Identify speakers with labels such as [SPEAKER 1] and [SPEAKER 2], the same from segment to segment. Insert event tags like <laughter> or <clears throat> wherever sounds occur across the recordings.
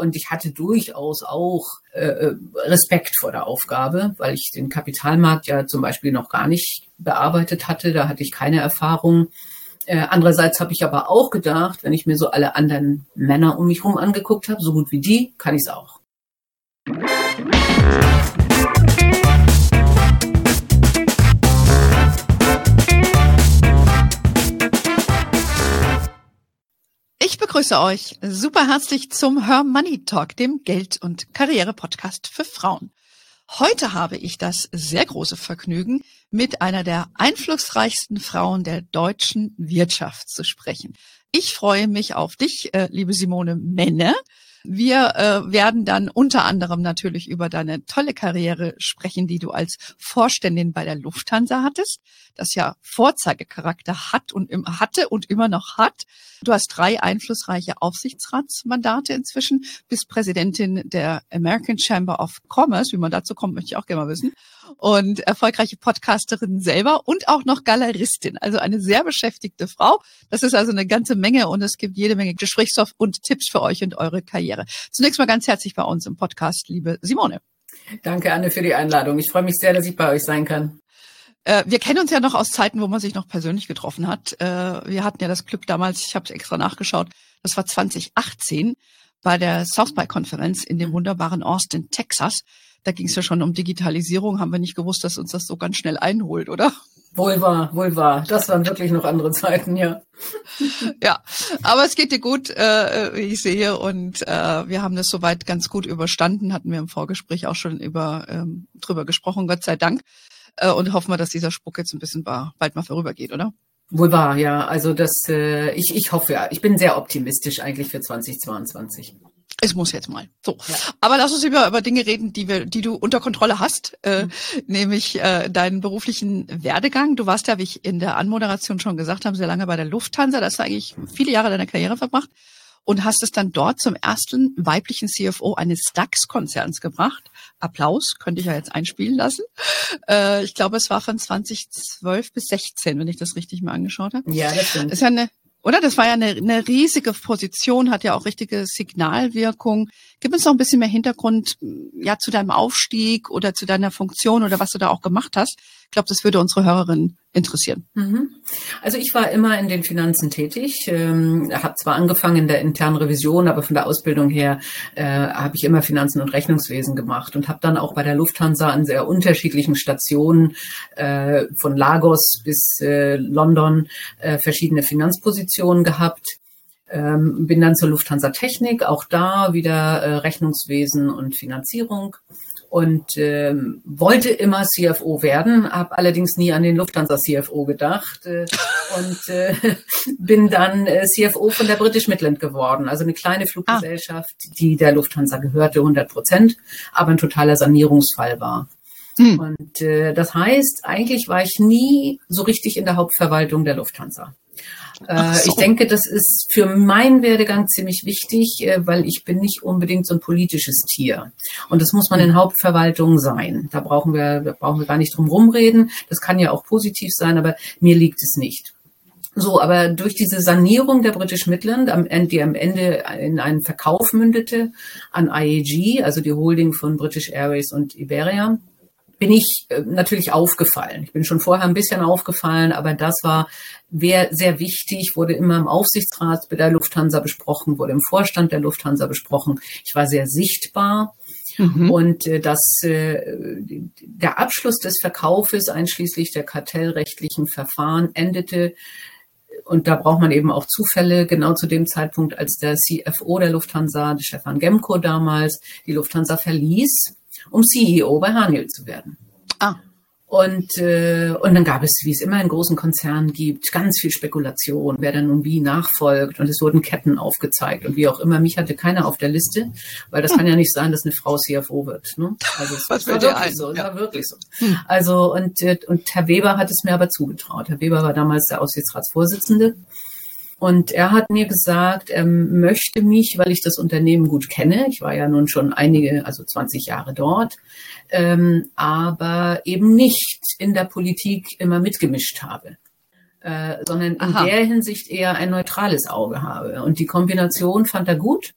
[SPEAKER 1] Und ich hatte durchaus auch äh, äh, Respekt vor der Aufgabe, weil ich den Kapitalmarkt ja zum Beispiel noch gar nicht bearbeitet hatte. Da hatte ich keine Erfahrung. Äh, andererseits habe ich aber auch gedacht, wenn ich mir so alle anderen Männer um mich herum angeguckt habe, so gut wie die, kann ich es auch.
[SPEAKER 2] Begrüße euch super herzlich zum Her Money Talk, dem Geld- und Karriere-Podcast für Frauen. Heute habe ich das sehr große Vergnügen, mit einer der einflussreichsten Frauen der deutschen Wirtschaft zu sprechen. Ich freue mich auf dich, äh, liebe Simone Menne. Wir äh, werden dann unter anderem natürlich über deine tolle Karriere sprechen, die du als Vorständin bei der Lufthansa hattest, das ja Vorzeigecharakter hat und im, hatte und immer noch hat. Du hast drei einflussreiche Aufsichtsratsmandate inzwischen, bist Präsidentin der American Chamber of Commerce. Wie man dazu kommt, möchte ich auch gerne mal wissen. Und erfolgreiche Podcasterin selber und auch noch Galeristin. Also eine sehr beschäftigte Frau. Das ist also eine ganze Menge und es gibt jede Menge Gesprächsstoff und Tipps für euch und eure Karriere. Zunächst mal ganz herzlich bei uns im Podcast, liebe Simone.
[SPEAKER 1] Danke, Anne, für die Einladung. Ich freue mich sehr, dass ich bei euch sein kann.
[SPEAKER 2] Äh, wir kennen uns ja noch aus Zeiten, wo man sich noch persönlich getroffen hat. Äh, wir hatten ja das Glück damals, ich habe es extra nachgeschaut, das war 2018 bei der South by Konferenz in dem wunderbaren Austin, Texas. Da ging es ja schon um Digitalisierung, haben wir nicht gewusst, dass uns das so ganz schnell einholt, oder?
[SPEAKER 1] Wohl wahr, wohl wahr. Das waren wirklich noch andere Zeiten, ja.
[SPEAKER 2] ja, aber es geht dir gut, äh, wie ich sehe, und äh, wir haben das soweit ganz gut überstanden. Hatten wir im Vorgespräch auch schon über ähm, drüber gesprochen, Gott sei Dank. Äh, und hoffen wir, dass dieser Spuk jetzt ein bisschen bald mal vorübergeht, oder?
[SPEAKER 1] Wohl wahr, ja. Also das, äh, ich, ich hoffe ja. Ich bin sehr optimistisch eigentlich für 2022.
[SPEAKER 2] Es muss jetzt mal. So. Ja. Aber lass uns über, über Dinge reden, die wir, die du unter Kontrolle hast, äh, mhm. nämlich äh, deinen beruflichen Werdegang. Du warst ja, wie ich in der Anmoderation schon gesagt habe, sehr lange bei der Lufthansa. Da hast du eigentlich viele Jahre deiner Karriere verbracht und hast es dann dort zum ersten weiblichen CFO eines DAX-Konzerns gebracht. Applaus, könnte ich ja jetzt einspielen lassen. Äh, ich glaube, es war von 2012 bis 16, wenn ich das richtig mal angeschaut habe.
[SPEAKER 1] Ja, das stimmt.
[SPEAKER 2] Das ist ja eine oder? Das war ja eine, eine riesige Position, hat ja auch richtige Signalwirkung. Gib uns noch ein bisschen mehr Hintergrund ja zu deinem Aufstieg oder zu deiner Funktion oder was du da auch gemacht hast. Ich glaube, das würde unsere Hörerinnen interessieren.
[SPEAKER 1] Mhm. Also ich war immer in den Finanzen tätig, ähm, habe zwar angefangen in der internen Revision, aber von der Ausbildung her äh, habe ich immer Finanzen und Rechnungswesen gemacht und habe dann auch bei der Lufthansa an sehr unterschiedlichen Stationen äh, von Lagos bis äh, London äh, verschiedene Finanzpositionen gehabt. Ähm, bin dann zur Lufthansa Technik, auch da wieder äh, Rechnungswesen und Finanzierung und ähm, wollte immer CFO werden, habe allerdings nie an den Lufthansa CFO gedacht äh, <laughs> und äh, <laughs> bin dann äh, CFO von der British Midland geworden, also eine kleine Fluggesellschaft, ah. die der Lufthansa gehörte, 100 Prozent, aber ein totaler Sanierungsfall war. Hm. Und äh, das heißt, eigentlich war ich nie so richtig in der Hauptverwaltung der Lufthansa. Äh, so. Ich denke, das ist für meinen Werdegang ziemlich wichtig, äh, weil ich bin nicht unbedingt so ein politisches Tier. Und das muss man in Hauptverwaltungen sein. Da brauchen wir, da brauchen wir gar nicht drum rumreden. Das kann ja auch positiv sein, aber mir liegt es nicht. So, aber durch diese Sanierung der British Midland, die am Ende in einen Verkauf mündete an IAG, also die Holding von British Airways und Iberia, bin ich äh, natürlich aufgefallen. Ich bin schon vorher ein bisschen aufgefallen, aber das war sehr wichtig, wurde immer im Aufsichtsrat bei der Lufthansa besprochen, wurde im Vorstand der Lufthansa besprochen. Ich war sehr sichtbar. Mhm. Und äh, das, äh, der Abschluss des Verkaufes einschließlich der kartellrechtlichen Verfahren endete und da braucht man eben auch Zufälle, genau zu dem Zeitpunkt, als der CFO der Lufthansa, Stefan Gemko damals, die Lufthansa verließ um CEO bei Haniel zu werden. Ah. Und, äh, und dann gab es, wie es immer in großen Konzernen gibt, ganz viel Spekulation, wer dann nun wie nachfolgt. Und es wurden Ketten aufgezeigt und wie auch immer. Mich hatte keiner auf der Liste, weil das hm. kann ja nicht sein, dass eine Frau CFO wird. Ne? Also es <laughs> Was war wirklich so, ja. war wirklich so. Hm. Also und, äh, und Herr Weber hat es mir aber zugetraut. Herr Weber war damals der Aufsichtsratsvorsitzende. Und er hat mir gesagt, er möchte mich, weil ich das Unternehmen gut kenne, ich war ja nun schon einige, also 20 Jahre dort, ähm, aber eben nicht in der Politik immer mitgemischt habe. Äh, sondern in Aha. der Hinsicht eher ein neutrales Auge habe. Und die Kombination fand er gut.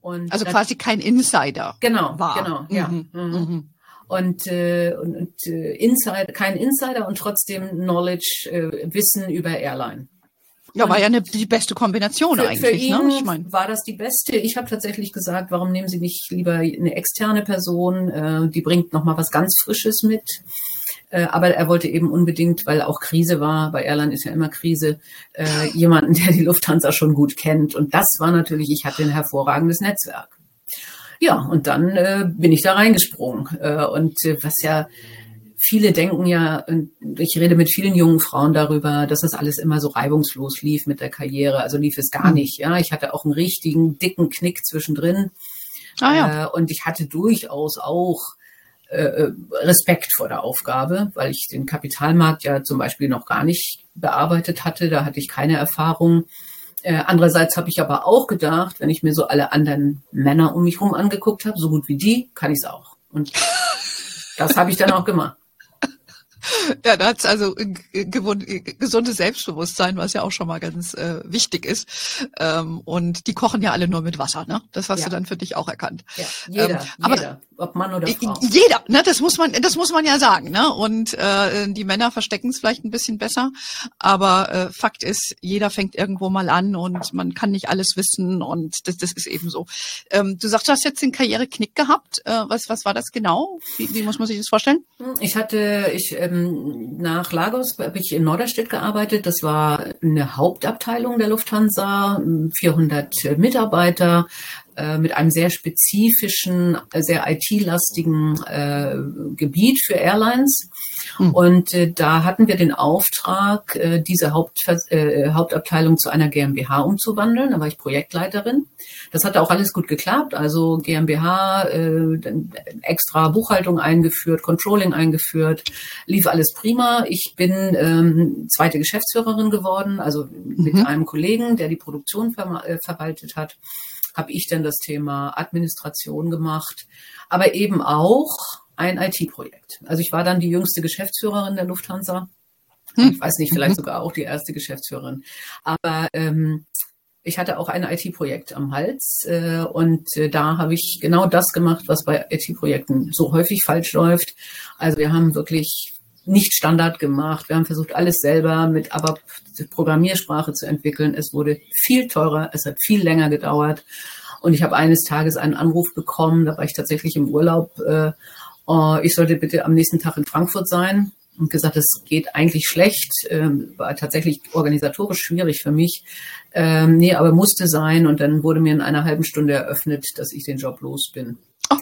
[SPEAKER 2] Und also quasi kein Insider.
[SPEAKER 1] Genau, war. genau, ja. Mhm. Mhm. mhm. Und, äh, und, und äh, Insider, kein Insider und trotzdem Knowledge, äh, Wissen über Airline.
[SPEAKER 2] Ja, war ja eine, die beste Kombination
[SPEAKER 1] für,
[SPEAKER 2] eigentlich.
[SPEAKER 1] Für ihn ne? ich mein. war das die beste. Ich habe tatsächlich gesagt, warum nehmen Sie nicht lieber eine externe Person? Äh, die bringt noch mal was ganz Frisches mit. Äh, aber er wollte eben unbedingt, weil auch Krise war, bei Airline ist ja immer Krise, äh, jemanden, der die Lufthansa schon gut kennt. Und das war natürlich, ich hatte ein hervorragendes Netzwerk. Ja, und dann äh, bin ich da reingesprungen. Äh, und äh, was ja viele denken ja, ich rede mit vielen jungen Frauen darüber, dass das alles immer so reibungslos lief mit der Karriere. Also lief es gar hm. nicht. Ja, ich hatte auch einen richtigen dicken Knick zwischendrin. Ah, ja. Äh, und ich hatte durchaus auch äh, äh, Respekt vor der Aufgabe, weil ich den Kapitalmarkt ja zum Beispiel noch gar nicht bearbeitet hatte. Da hatte ich keine Erfahrung. andererseits habe ich aber auch gedacht, wenn ich mir so alle anderen Männer um mich herum angeguckt habe, so gut wie die, kann ich es auch. Und <laughs> das habe ich dann auch gemacht. <laughs>
[SPEAKER 2] Ja, da hat's also gesundes Selbstbewusstsein, was ja auch schon mal ganz äh, wichtig ist. Ähm, und die kochen ja alle nur mit Wasser, ne? Das hast ja. du dann für dich auch erkannt.
[SPEAKER 1] Ja, jeder, ähm, aber, jeder, ob Mann oder Frau.
[SPEAKER 2] Jeder, ne? Das muss man, das muss man ja sagen, ne? Und äh, die Männer verstecken es vielleicht ein bisschen besser, aber äh, Fakt ist, jeder fängt irgendwo mal an und man kann nicht alles wissen und das, das ist eben so. Ähm, du sagst, du hast jetzt den Karriereknick gehabt. Äh, was, was war das genau? Wie, wie muss man sich das vorstellen?
[SPEAKER 1] Ich hatte, ich ähm, nach Lagos habe ich in Norderstedt gearbeitet. Das war eine Hauptabteilung der Lufthansa, 400 Mitarbeiter äh, mit einem sehr spezifischen, sehr IT-lastigen äh, Gebiet für Airlines. Hm. Und äh, da hatten wir den Auftrag, äh, diese Haupt, äh, Hauptabteilung zu einer GmbH umzuwandeln. Da war ich Projektleiterin. Das hat auch alles gut geklappt. Also GmbH, äh, extra Buchhaltung eingeführt, Controlling eingeführt, lief alles prima. Ich bin ähm, zweite Geschäftsführerin geworden, also mit mhm. einem Kollegen, der die Produktion ver äh, verwaltet hat habe ich dann das Thema Administration gemacht, aber eben auch ein IT-Projekt. Also ich war dann die jüngste Geschäftsführerin der Lufthansa. Hm. Ich weiß nicht, vielleicht mhm. sogar auch die erste Geschäftsführerin. Aber ähm, ich hatte auch ein IT-Projekt am Hals äh, und äh, da habe ich genau das gemacht, was bei IT-Projekten so häufig falsch läuft. Also wir haben wirklich nicht Standard gemacht. Wir haben versucht, alles selber mit ABAP Programmiersprache zu entwickeln. Es wurde viel teurer, es hat viel länger gedauert. Und ich habe eines Tages einen Anruf bekommen, da war ich tatsächlich im Urlaub. Äh, oh, ich sollte bitte am nächsten Tag in Frankfurt sein und gesagt, es geht eigentlich schlecht, ähm, war tatsächlich organisatorisch schwierig für mich. Ähm, nee, aber musste sein. Und dann wurde mir in einer halben Stunde eröffnet, dass ich den Job los bin. Oh.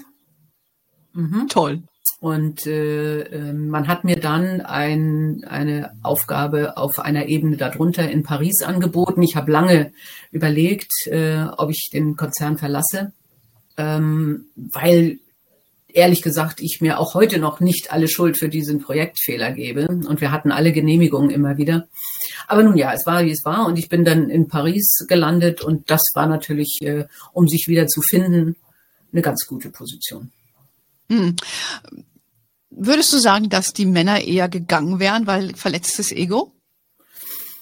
[SPEAKER 2] Mhm. Toll.
[SPEAKER 1] Und äh, ähm, man hat mir dann ein, eine Aufgabe auf einer Ebene darunter in Paris angeboten. Ich habe lange überlegt, äh, ob ich den Konzern verlasse, ähm, weil ehrlich gesagt ich mir auch heute noch nicht alle Schuld für diesen Projektfehler gebe. Und wir hatten alle Genehmigungen immer wieder. Aber nun ja, es war, wie es war. Und ich bin dann in Paris gelandet und das war natürlich, äh, um sich wieder zu finden, eine ganz gute Position.
[SPEAKER 2] Hm. Würdest du sagen, dass die Männer eher gegangen wären, weil verletztes Ego?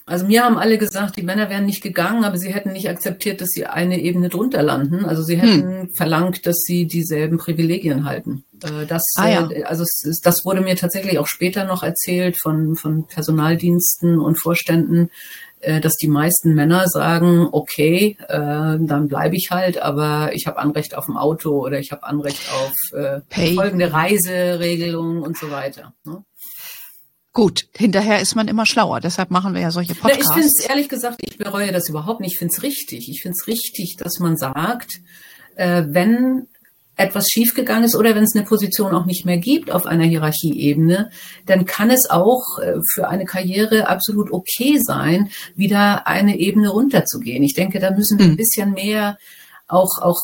[SPEAKER 1] Also mir haben alle gesagt, die Männer wären nicht gegangen, aber sie hätten nicht akzeptiert, dass sie eine Ebene drunter landen. Also sie hätten hm. verlangt, dass sie dieselben Privilegien halten. Äh, das, ah, ja. Äh, also das wurde mir tatsächlich auch später noch erzählt von, von Personaldiensten und Vorständen, dass die meisten Männer sagen, okay, äh, dann bleibe ich halt, aber ich habe Anrecht auf ein Auto oder ich habe Anrecht auf äh, folgende Reiseregelung und so weiter. Ne?
[SPEAKER 2] Gut, hinterher ist man immer schlauer, deshalb machen wir ja solche Podcasts.
[SPEAKER 1] Ja, ich finde es ehrlich gesagt, ich bereue das überhaupt nicht. Ich finde es richtig. Ich finde es richtig, dass man sagt, äh, wenn etwas schiefgegangen ist oder wenn es eine Position auch nicht mehr gibt auf einer Hierarchieebene, dann kann es auch äh, für eine Karriere absolut okay sein, wieder eine Ebene runterzugehen. Ich denke, da müssen wir ein hm. bisschen mehr auch, auch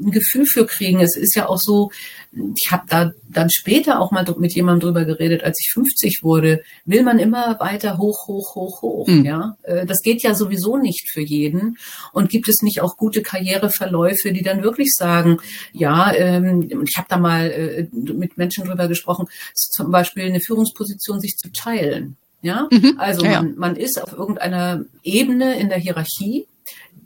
[SPEAKER 1] ein Gefühl für kriegen. Es ist ja auch so, ich habe da dann später auch mal mit jemandem drüber geredet, als ich 50 wurde, will man immer weiter hoch, hoch, hoch, hoch. Mhm. Ja, äh, das geht ja sowieso nicht für jeden. Und gibt es nicht auch gute Karriereverläufe, die dann wirklich sagen, ja, ähm, ich habe da mal äh, mit Menschen drüber gesprochen, zum Beispiel eine Führungsposition sich zu teilen. Ja, mhm. also ja, man, man ist auf irgendeiner Ebene in der Hierarchie.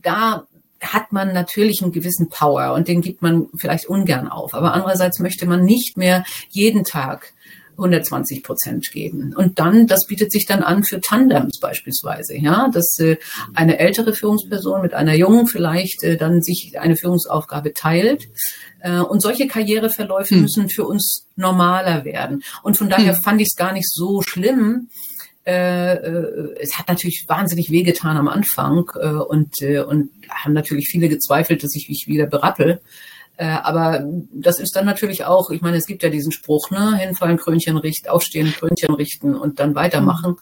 [SPEAKER 1] Da hat man natürlich einen gewissen Power und den gibt man vielleicht ungern auf. Aber andererseits möchte man nicht mehr jeden Tag 120 Prozent geben. Und dann, das bietet sich dann an für Tandems beispielsweise, ja, dass äh, eine ältere Führungsperson mit einer jungen vielleicht äh, dann sich eine Führungsaufgabe teilt. Äh, und solche Karriereverläufe hm. müssen für uns normaler werden. Und von daher hm. fand ich es gar nicht so schlimm, es hat natürlich wahnsinnig wehgetan am Anfang äh, und, äh, und haben natürlich viele gezweifelt, dass ich mich wieder berappel. Äh, aber das ist dann natürlich auch, ich meine, es gibt ja diesen Spruch, ne, hinfallen, Krönchen richten, aufstehen, Krönchen richten und dann weitermachen. Mhm.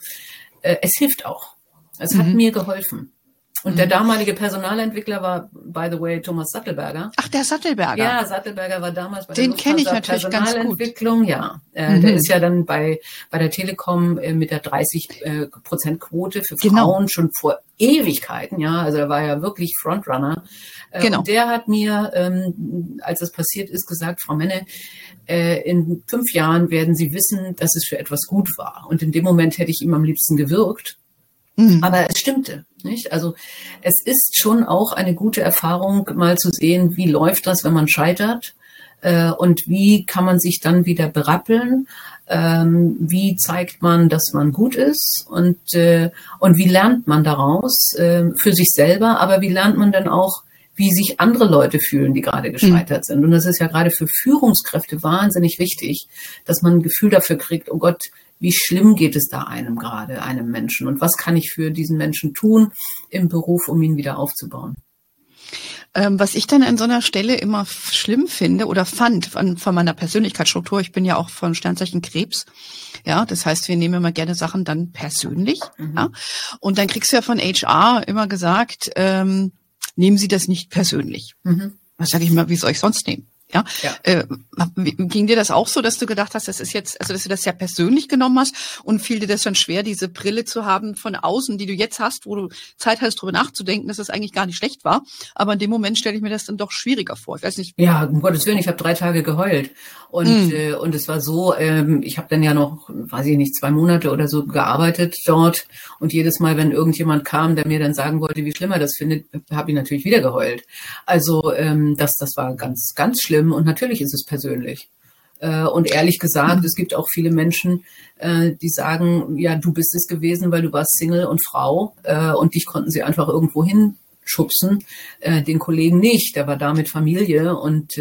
[SPEAKER 1] Äh, es hilft auch. Es mhm. hat mir geholfen. Und mhm. der damalige Personalentwickler war, by the way, Thomas Sattelberger.
[SPEAKER 2] Ach, der Sattelberger.
[SPEAKER 1] Ja, Sattelberger war damals bei
[SPEAKER 2] Den kenne ich natürlich
[SPEAKER 1] Personalentwicklung, ganz gut. ja. Äh, mhm. Der ist ja dann bei, bei der Telekom äh, mit der 30 äh, Prozent Quote für genau. Frauen genau. schon vor Ewigkeiten, ja. Also er war ja wirklich Frontrunner. Äh, genau. Und der hat mir, ähm, als das passiert ist, gesagt, Frau Menne, äh, in fünf Jahren werden Sie wissen, dass es für etwas gut war. Und in dem Moment hätte ich ihm am liebsten gewirkt. Mhm. Aber es stimmte, nicht? Also es ist schon auch eine gute Erfahrung, mal zu sehen, wie läuft das, wenn man scheitert äh, und wie kann man sich dann wieder berappeln. Ähm, wie zeigt man, dass man gut ist und, äh, und wie lernt man daraus äh, für sich selber, aber wie lernt man dann auch, wie sich andere Leute fühlen, die gerade gescheitert mhm. sind. Und das ist ja gerade für Führungskräfte wahnsinnig wichtig, dass man ein Gefühl dafür kriegt, oh Gott, wie schlimm geht es da einem gerade, einem Menschen und was kann ich für diesen Menschen tun im Beruf, um ihn wieder aufzubauen.
[SPEAKER 2] Ähm, was ich dann an so einer Stelle immer schlimm finde oder fand von, von meiner Persönlichkeitsstruktur, ich bin ja auch von Sternzeichen Krebs, ja, das heißt, wir nehmen immer gerne Sachen dann persönlich, mhm. ja, und dann kriegst du ja von HR immer gesagt, ähm, nehmen Sie das nicht persönlich. Mhm. Was sage ich mal, wie soll ich sonst nehmen? Ja. ja. Äh, ging dir das auch so, dass du gedacht hast, das ist jetzt, also dass du das ja persönlich genommen hast und fiel dir das schon schwer, diese Brille zu haben von außen, die du jetzt hast, wo du Zeit hast, darüber nachzudenken, dass es das eigentlich gar nicht schlecht war. Aber in dem Moment stelle ich mir das dann doch schwieriger vor. Ich weiß nicht.
[SPEAKER 1] Ja, um Gottes Willen, ich habe drei Tage geheult. Und, hm. äh, und es war so, ähm, ich habe dann ja noch, weiß ich nicht, zwei Monate oder so gearbeitet dort. Und jedes Mal, wenn irgendjemand kam, der mir dann sagen wollte, wie schlimm er das findet, habe ich natürlich wieder geheult. Also ähm, das, das war ganz, ganz schlimm schlimm und natürlich ist es persönlich. Äh, und ehrlich gesagt, es gibt auch viele Menschen, äh, die sagen, ja, du bist es gewesen, weil du warst Single und Frau äh, und dich konnten sie einfach irgendwo hinschubsen. Den Kollegen nicht, der war da mit Familie und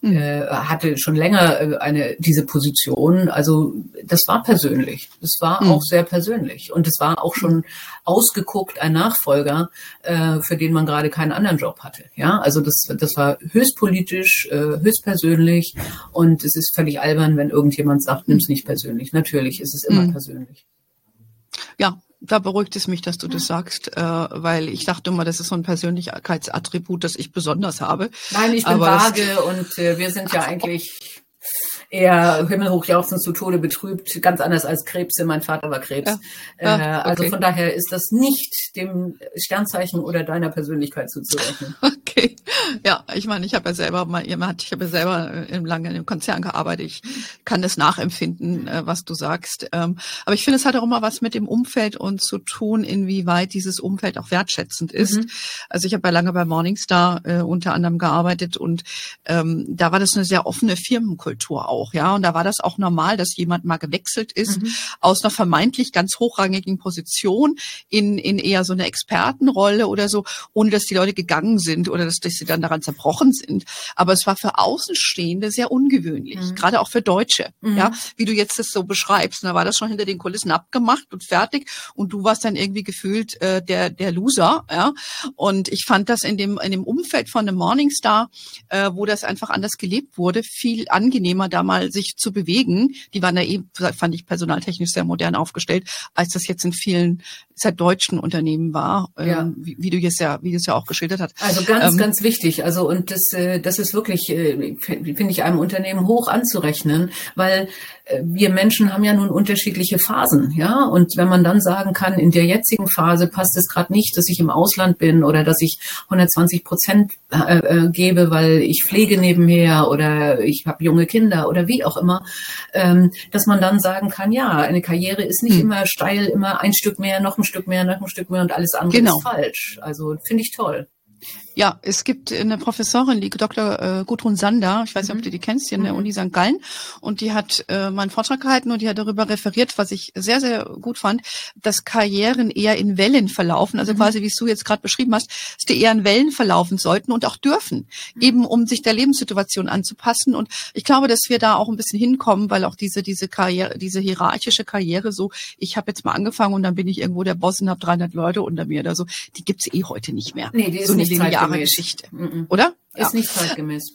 [SPEAKER 1] mhm. äh, hatte schon länger äh, eine diese Position. Also das war persönlich. Das war mhm. auch sehr persönlich. Und es war auch schon ausgeguckt ein Nachfolger, äh, für den man gerade keinen anderen Job hatte. Ja, also das, das war höchst politisch, äh, höchst persönlich. Und es ist völlig albern, wenn irgendjemand sagt, nimm es nicht persönlich. Natürlich ist es immer mhm. persönlich.
[SPEAKER 2] Ja, da beruhigt es mich, dass du das sagst, äh, weil ich dachte immer, das ist so ein Persönlichkeitsattribut, das ich besonders habe.
[SPEAKER 1] Nein, ich bin Aber vage und äh, wir sind ja eigentlich eher himmelhoch jauchzend zu Tode betrübt, ganz anders als Krebs. Mein Vater war Krebs. Ja. Äh, ah, also von daher ist das nicht dem Sternzeichen oder deiner Persönlichkeit zuzurechnen. <laughs>
[SPEAKER 2] Okay. Ja, ich meine, ich habe ja selber mal, ich habe ja selber äh, lange in einem Konzern gearbeitet. Ich kann das nachempfinden, äh, was du sagst. Ähm, aber ich finde, es hat auch immer was mit dem Umfeld und zu tun, inwieweit dieses Umfeld auch wertschätzend ist. Mhm. Also ich habe ja lange bei Morningstar äh, unter anderem gearbeitet und ähm, da war das eine sehr offene Firmenkultur auch auch, ja. Und da war das auch normal, dass jemand mal gewechselt ist mhm. aus einer vermeintlich ganz hochrangigen Position in, in eher so eine Expertenrolle oder so, ohne dass die Leute gegangen sind oder dass, dass sie dann daran zerbrochen sind. Aber es war für Außenstehende sehr ungewöhnlich, mhm. gerade auch für Deutsche, mhm. ja. Wie du jetzt das so beschreibst. Da war das schon hinter den Kulissen abgemacht und fertig und du warst dann irgendwie gefühlt äh, der, der Loser, ja. Und ich fand das in dem, in dem Umfeld von einem Morningstar, äh, wo das einfach anders gelebt wurde, viel angenehmer damals mal sich zu bewegen. Die waren da eben, fand ich personaltechnisch sehr modern aufgestellt, als das jetzt in vielen sehr deutschen Unternehmen war, ja. ähm, wie, wie, du jetzt ja, wie du es ja auch geschildert hast.
[SPEAKER 1] Also ganz, ähm, ganz wichtig. Also und das, äh, das ist wirklich, äh, finde ich, einem Unternehmen hoch anzurechnen, weil äh, wir Menschen haben ja nun unterschiedliche Phasen, ja. Und wenn man dann sagen kann, in der jetzigen Phase passt es gerade nicht, dass ich im Ausland bin oder dass ich 120 Prozent äh, äh, gebe, weil ich pflege nebenher oder ich habe junge Kinder oder wie auch immer, ähm, dass man dann sagen kann, ja, eine Karriere ist nicht hm. immer steil, immer ein Stück mehr, noch ein Stück mehr, noch ein Stück mehr und alles andere genau. ist falsch. Also finde ich toll.
[SPEAKER 2] Ja, es gibt eine Professorin, die Dr. Äh, Gudrun Sander, ich weiß nicht, ob mhm. du die kennst, hier in der mhm. Uni St. Gallen, und die hat äh, meinen Vortrag gehalten und die hat darüber referiert, was ich sehr, sehr gut fand, dass Karrieren eher in Wellen verlaufen, also mhm. quasi, wie es du jetzt gerade beschrieben hast, dass die eher in Wellen verlaufen sollten und auch dürfen, mhm. eben um sich der Lebenssituation anzupassen. Und ich glaube, dass wir da auch ein bisschen hinkommen, weil auch diese, diese Karriere, diese hierarchische Karriere so, ich habe jetzt mal angefangen und dann bin ich irgendwo der Boss und habe 300 Leute unter mir oder so, die gibt's eh heute nicht mehr.
[SPEAKER 1] Nee, die ist
[SPEAKER 2] so
[SPEAKER 1] nicht
[SPEAKER 2] lineare Geschichte, oder?
[SPEAKER 1] Ist ja. nicht zeitgemäß.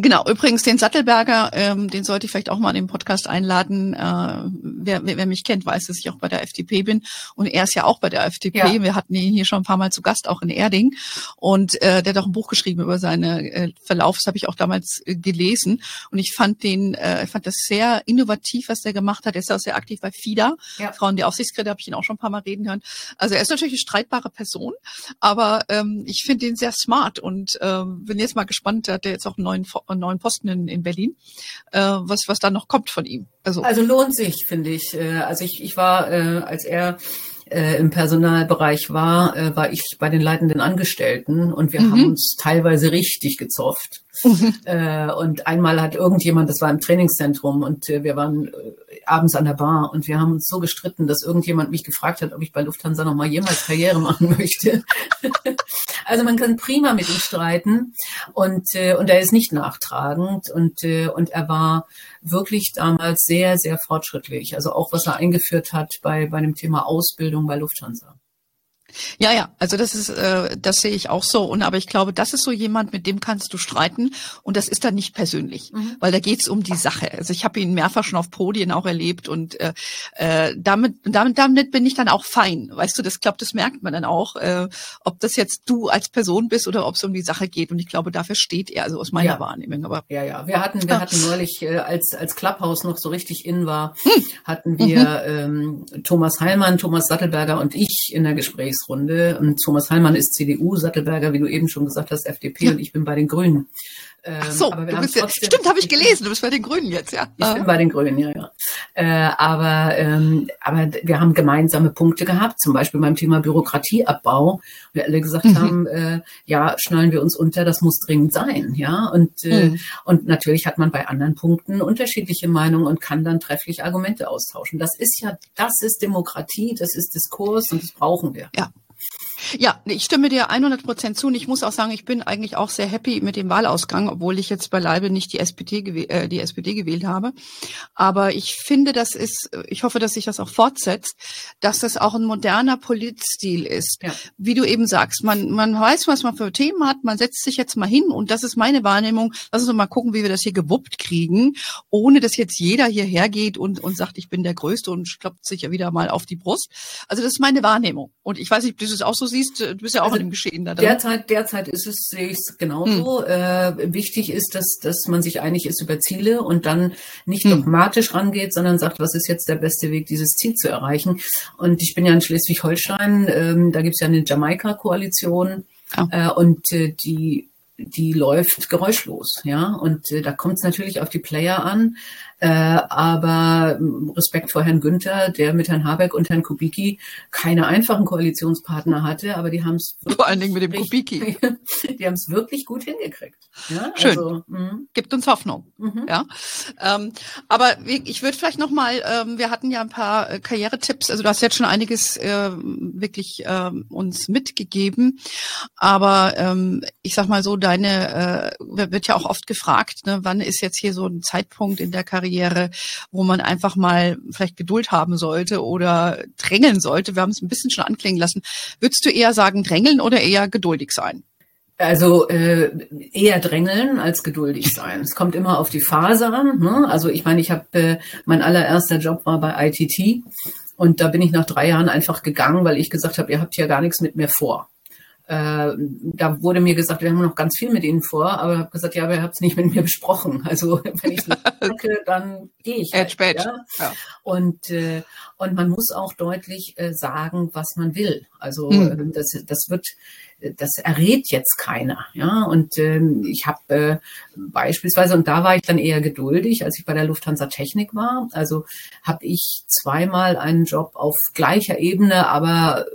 [SPEAKER 2] Genau, übrigens den Sattelberger, ähm, den sollte ich vielleicht auch mal in den Podcast einladen. Äh, wer, wer, wer mich kennt, weiß, dass ich auch bei der FDP bin. Und er ist ja auch bei der FDP. Ja. Wir hatten ihn hier schon ein paar Mal zu Gast, auch in Erding. Und äh, der hat auch ein Buch geschrieben über seine äh, Verlauf. Das habe ich auch damals äh, gelesen. Und ich fand den, äh, ich fand das sehr innovativ, was der gemacht hat. Er ist auch sehr aktiv bei FIDA. Ja. Frauen, die Aufsichtsräte, habe ich ihn auch schon ein paar Mal reden hören. Also er ist natürlich eine streitbare Person, aber ähm, ich finde ihn sehr smart und äh, bin jetzt mal gespannt. Er hat jetzt auch einen neuen neuen Posten in, in Berlin, äh, was, was da noch kommt von ihm.
[SPEAKER 1] Also, also lohnt sich, finde ich. Äh, also ich, ich war, äh, als er äh, im Personalbereich war, äh, war ich bei den leitenden Angestellten und wir mhm. haben uns teilweise richtig gezofft. Mhm. <laughs> Äh, und einmal hat irgendjemand, das war im Trainingszentrum und äh, wir waren äh, abends an der Bar und wir haben uns so gestritten, dass irgendjemand mich gefragt hat, ob ich bei Lufthansa noch mal jemals Karriere machen <laughs> möchte. <laughs> also man kann prima mit ihm streiten und äh, und er ist nicht nachtragend und und er war wirklich damals sehr sehr fortschrittlich. Also auch was er eingeführt hat bei bei dem Thema Ausbildung bei Lufthansa.
[SPEAKER 2] Ja, ja, also das ist, äh, das sehe ich auch so. Und aber ich glaube, das ist so jemand, mit dem kannst du streiten und das ist dann nicht persönlich, mhm. weil da geht's um die Sache. Also ich habe ihn mehrfach schon auf Podien auch erlebt und äh, äh, damit, damit, damit bin ich dann auch fein. Weißt du, das glaube, das merkt man dann auch, äh, ob das jetzt du als Person bist oder ob es um die Sache geht. Und ich glaube, dafür steht er, also aus meiner
[SPEAKER 1] ja.
[SPEAKER 2] Wahrnehmung.
[SPEAKER 1] Aber ja, ja, wir hatten, wir hatten neulich, äh, als als Clubhouse noch so richtig in war, hm. hatten wir mhm. ähm, Thomas Heilmann, Thomas Sattelberger und ich in der Gesprächs Runde. Und Thomas Heilmann ist CDU, Sattelberger, wie du eben schon gesagt hast, FDP und ich bin bei den Grünen.
[SPEAKER 2] Ach so, ähm, du bist ja, stimmt, habe ich gelesen, du bist bei den Grünen jetzt, ja.
[SPEAKER 1] Ich bin bei den Grünen, ja, ja. Äh, aber, ähm, aber wir haben gemeinsame Punkte gehabt, zum Beispiel beim Thema Bürokratieabbau. Wir alle gesagt mhm. haben, äh, ja, schnallen wir uns unter, das muss dringend sein, ja. Und, äh, mhm. und natürlich hat man bei anderen Punkten unterschiedliche Meinungen und kann dann trefflich Argumente austauschen. Das ist ja, das ist Demokratie, das ist Diskurs und das brauchen wir.
[SPEAKER 2] Ja. Ja, ich stimme dir 100 Prozent zu. Und ich muss auch sagen, ich bin eigentlich auch sehr happy mit dem Wahlausgang, obwohl ich jetzt beileibe nicht die SPD, äh, die SPD gewählt habe. Aber ich finde, das ist, ich hoffe, dass sich das auch fortsetzt, dass das auch ein moderner Politstil ist. Ja. Wie du eben sagst, man, man weiß, was man für Themen hat, man setzt sich jetzt mal hin und das ist meine Wahrnehmung. Lass uns mal gucken, wie wir das hier gewuppt kriegen, ohne dass jetzt jeder hierher geht und, und sagt, ich bin der Größte und klopft sich ja wieder mal auf die Brust. Also das ist meine Wahrnehmung. Und ich weiß nicht, ob du es auch so siehst, du bist ja auch also in dem Geschehen da
[SPEAKER 1] drin. Derzeit, derzeit ist es, sehe ich es genauso. Hm. Äh, wichtig ist, dass, dass man sich einig ist über Ziele und dann nicht hm. dogmatisch rangeht, sondern sagt, was ist jetzt der beste Weg, dieses Ziel zu erreichen. Und ich bin ja in Schleswig-Holstein, ähm, da gibt es ja eine Jamaika-Koalition. Oh. Äh, und äh, die die läuft geräuschlos, ja. Und äh, da kommt es natürlich auf die Player an. Äh, aber Respekt vor Herrn Günther, der mit Herrn Habeck und Herrn Kubicki keine einfachen Koalitionspartner hatte, aber die haben es
[SPEAKER 2] vor allen Dingen mit dem Kubicki, <laughs>
[SPEAKER 1] die haben es wirklich gut hingekriegt.
[SPEAKER 2] Ja, Schön, also, mhm. gibt uns Hoffnung. Mhm. Ja, ähm, aber ich würde vielleicht noch mal, ähm, wir hatten ja ein paar äh, Karrieretipps, also du hast jetzt schon einiges äh, wirklich äh, uns mitgegeben, aber ähm, ich sag mal so, deine äh, wird ja auch oft gefragt, ne, wann ist jetzt hier so ein Zeitpunkt in der Karriere Karriere, wo man einfach mal vielleicht Geduld haben sollte oder drängeln sollte. Wir haben es ein bisschen schon anklingen lassen. Würdest du eher sagen, drängeln oder eher geduldig sein?
[SPEAKER 1] Also äh, eher drängeln als geduldig sein. Es kommt immer auf die Phase an. Ne? Also ich meine, ich habe äh, mein allererster Job war bei ITT und da bin ich nach drei Jahren einfach gegangen, weil ich gesagt habe, ihr habt ja gar nichts mit mir vor äh, da wurde mir gesagt, wir haben noch ganz viel mit Ihnen vor, aber ich habe gesagt, ja, aber ihr habt es nicht mit mir besprochen. <laughs> Also wenn ich nicht <laughs> denke, dann gehe ich.
[SPEAKER 2] Halt, ja? ja?
[SPEAKER 1] Und, äh, und man muss auch deutlich äh, sagen, was man will. Also mhm. das, das wird das errät jetzt keiner. Ja, und ähm, ich habe äh, beispielsweise, und da war ich dann eher geduldig, als ich bei der Lufthansa Technik war. Also habe ich zweimal einen Job auf gleicher Ebene, aber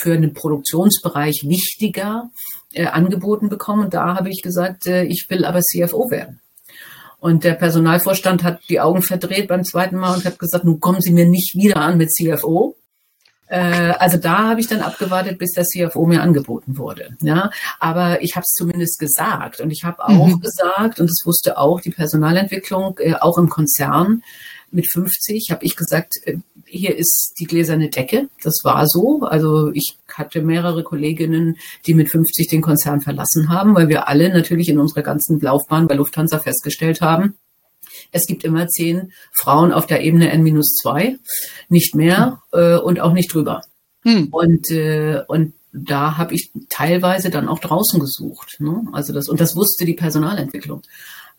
[SPEAKER 1] für einen Produktionsbereich wichtiger äh, angeboten bekommen. Und da habe ich gesagt, äh, ich will aber CFO werden. Und der Personalvorstand hat die Augen verdreht beim zweiten Mal und hat gesagt, nun kommen Sie mir nicht wieder an mit CFO. Äh, also da habe ich dann abgewartet, bis der CFO mir angeboten wurde. Ja, aber ich habe es zumindest gesagt und ich habe auch mhm. gesagt und das wusste auch die Personalentwicklung, äh, auch im Konzern mit 50 habe ich gesagt, äh, hier ist die gläserne Decke. Das war so. Also ich hatte mehrere Kolleginnen, die mit 50 den Konzern verlassen haben, weil wir alle natürlich in unserer ganzen Laufbahn bei Lufthansa festgestellt haben, es gibt immer zehn Frauen auf der Ebene N-2, nicht mehr äh, und auch nicht drüber. Hm. Und, äh, und da habe ich teilweise dann auch draußen gesucht. Ne? Also das, und das wusste die Personalentwicklung.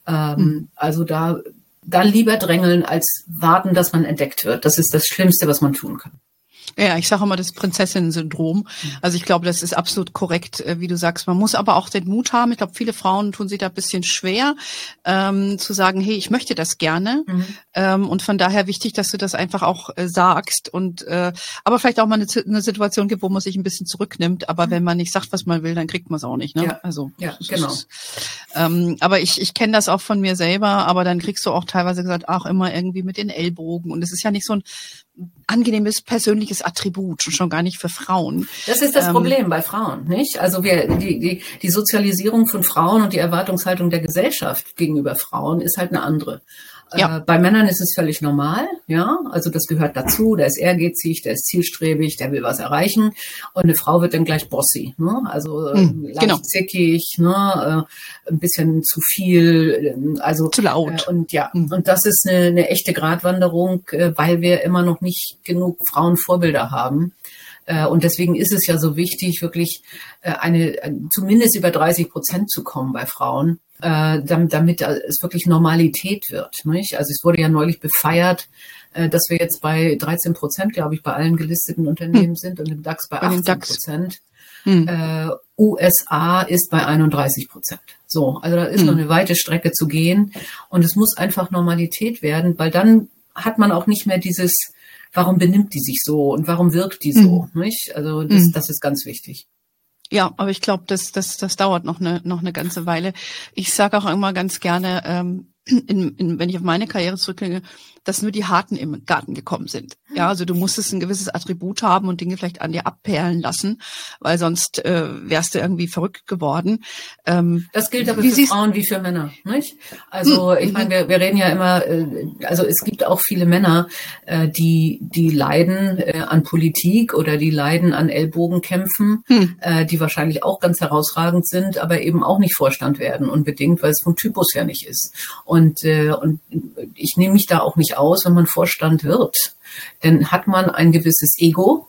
[SPEAKER 1] Ähm, hm. Also da dann lieber drängeln, als warten, dass man entdeckt wird. Das ist das Schlimmste, was man tun kann.
[SPEAKER 2] Ja, ich sage immer das Prinzessinnen-Syndrom. Mhm. Also ich glaube, das ist absolut korrekt, äh, wie du sagst. Man muss aber auch den Mut haben. Ich glaube, viele Frauen tun sich da ein bisschen schwer, ähm, zu sagen, hey, ich möchte das gerne. Mhm. Ähm, und von daher wichtig, dass du das einfach auch äh, sagst. Und äh, aber vielleicht auch mal eine, eine, Situation gibt, wo man sich ein bisschen zurücknimmt. Aber mhm. wenn man nicht sagt, was man will, dann kriegt man es auch nicht. Ne?
[SPEAKER 1] Ja. Also ja, genau. Ist,
[SPEAKER 2] ähm, aber ich, ich kenne das auch von mir selber. Aber dann kriegst du auch teilweise gesagt, ach immer irgendwie mit den Ellbogen. Und es ist ja nicht so ein angenehmes persönliches Attribut und schon gar nicht für Frauen.
[SPEAKER 1] Das ist das ähm, Problem bei Frauen, nicht? Also wir, die, die, die Sozialisierung von Frauen und die Erwartungshaltung der Gesellschaft gegenüber Frauen ist halt eine andere. Ja. Äh, bei Männern ist es völlig normal, ja. Also das gehört dazu. Der ist ehrgeizig, der ist zielstrebig, der will was erreichen. Und eine Frau wird dann gleich bossy, ne? Also hm, leicht genau. zickig, ne? Äh, ein bisschen zu viel, äh, also
[SPEAKER 2] zu laut.
[SPEAKER 1] Äh, und ja, hm. und das ist eine, eine echte Gratwanderung, äh, weil wir immer noch nicht genug Frauenvorbilder haben. Äh, und deswegen ist es ja so wichtig, wirklich eine, zumindest über 30 Prozent zu kommen bei Frauen äh, damit, damit es wirklich Normalität wird. Nicht? Also es wurde ja neulich befeiert, äh, dass wir jetzt bei 13 Prozent, glaube ich, bei allen gelisteten Unternehmen hm. sind und im DAX bei, bei 18 Prozent. Hm. Äh, USA ist bei 31 Prozent. So, also da ist hm. noch eine weite Strecke zu gehen und es muss einfach Normalität werden, weil dann hat man auch nicht mehr dieses, warum benimmt die sich so und warum wirkt die so, hm. nicht? Also das, hm. das ist ganz wichtig.
[SPEAKER 2] Ja, aber ich glaube, das, das, das dauert noch eine, noch eine ganze Weile. Ich sage auch immer ganz gerne, ähm, <clears throat> in, in, wenn ich auf meine Karriere zurückgehe, dass nur die Harten im Garten gekommen sind. Ja, also du musstest ein gewisses Attribut haben und Dinge vielleicht an dir abperlen lassen, weil sonst äh, wärst du irgendwie verrückt geworden.
[SPEAKER 1] Ähm, das gilt aber für Frauen wie für Männer, nicht? Also hm. ich meine, wir, wir reden ja immer, äh, also es gibt auch viele Männer, äh, die die leiden äh, an Politik oder die leiden an Ellbogenkämpfen, hm. äh, die wahrscheinlich auch ganz herausragend sind, aber eben auch nicht Vorstand werden unbedingt, weil es vom Typus ja nicht ist. Und äh, und ich nehme mich da auch nicht aus, wenn man Vorstand wird. Denn hat man ein gewisses Ego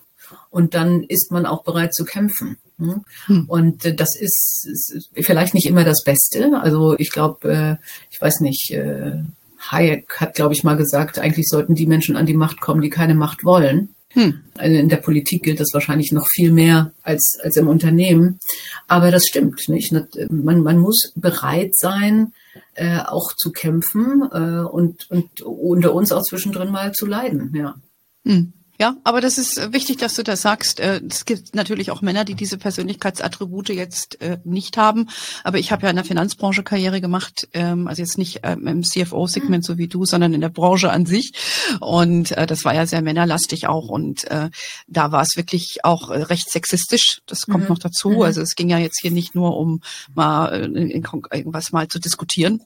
[SPEAKER 1] und dann ist man auch bereit zu kämpfen. Hm? hm. Und äh, das ist, ist, vielleicht nicht immer das Beste. Also ich glaube, äh, ich weiß nicht, äh, Hayek hat, glaube ich, mal gesagt, eigentlich sollten die Menschen an die Macht kommen, die keine Macht wollen. Hm. Also in der Politik gilt das wahrscheinlich noch viel mehr als, als im Unternehmen. Aber das stimmt nicht. Man, man muss bereit sein, äh, auch zu kämpfen äh, und, und unter uns auch zwischendrin mal zu leiden. Ja.
[SPEAKER 2] Hm. Ja, aber das ist wichtig, dass du das sagst. Äh, es gibt natürlich auch Männer, die diese Persönlichkeitsattribute jetzt äh, nicht haben. Aber ich habe ja in der Finanzbranche Karriere gemacht, ähm, also jetzt nicht ähm, im CFO-Segment so wie du, sondern in der Branche an sich. Und äh, das war ja sehr männerlastig auch. Und da war es wirklich auch recht sexistisch. Das kommt mhm. noch dazu. Mhm. Also es ging ja jetzt hier nicht nur um mal irgendwas mal zu diskutieren,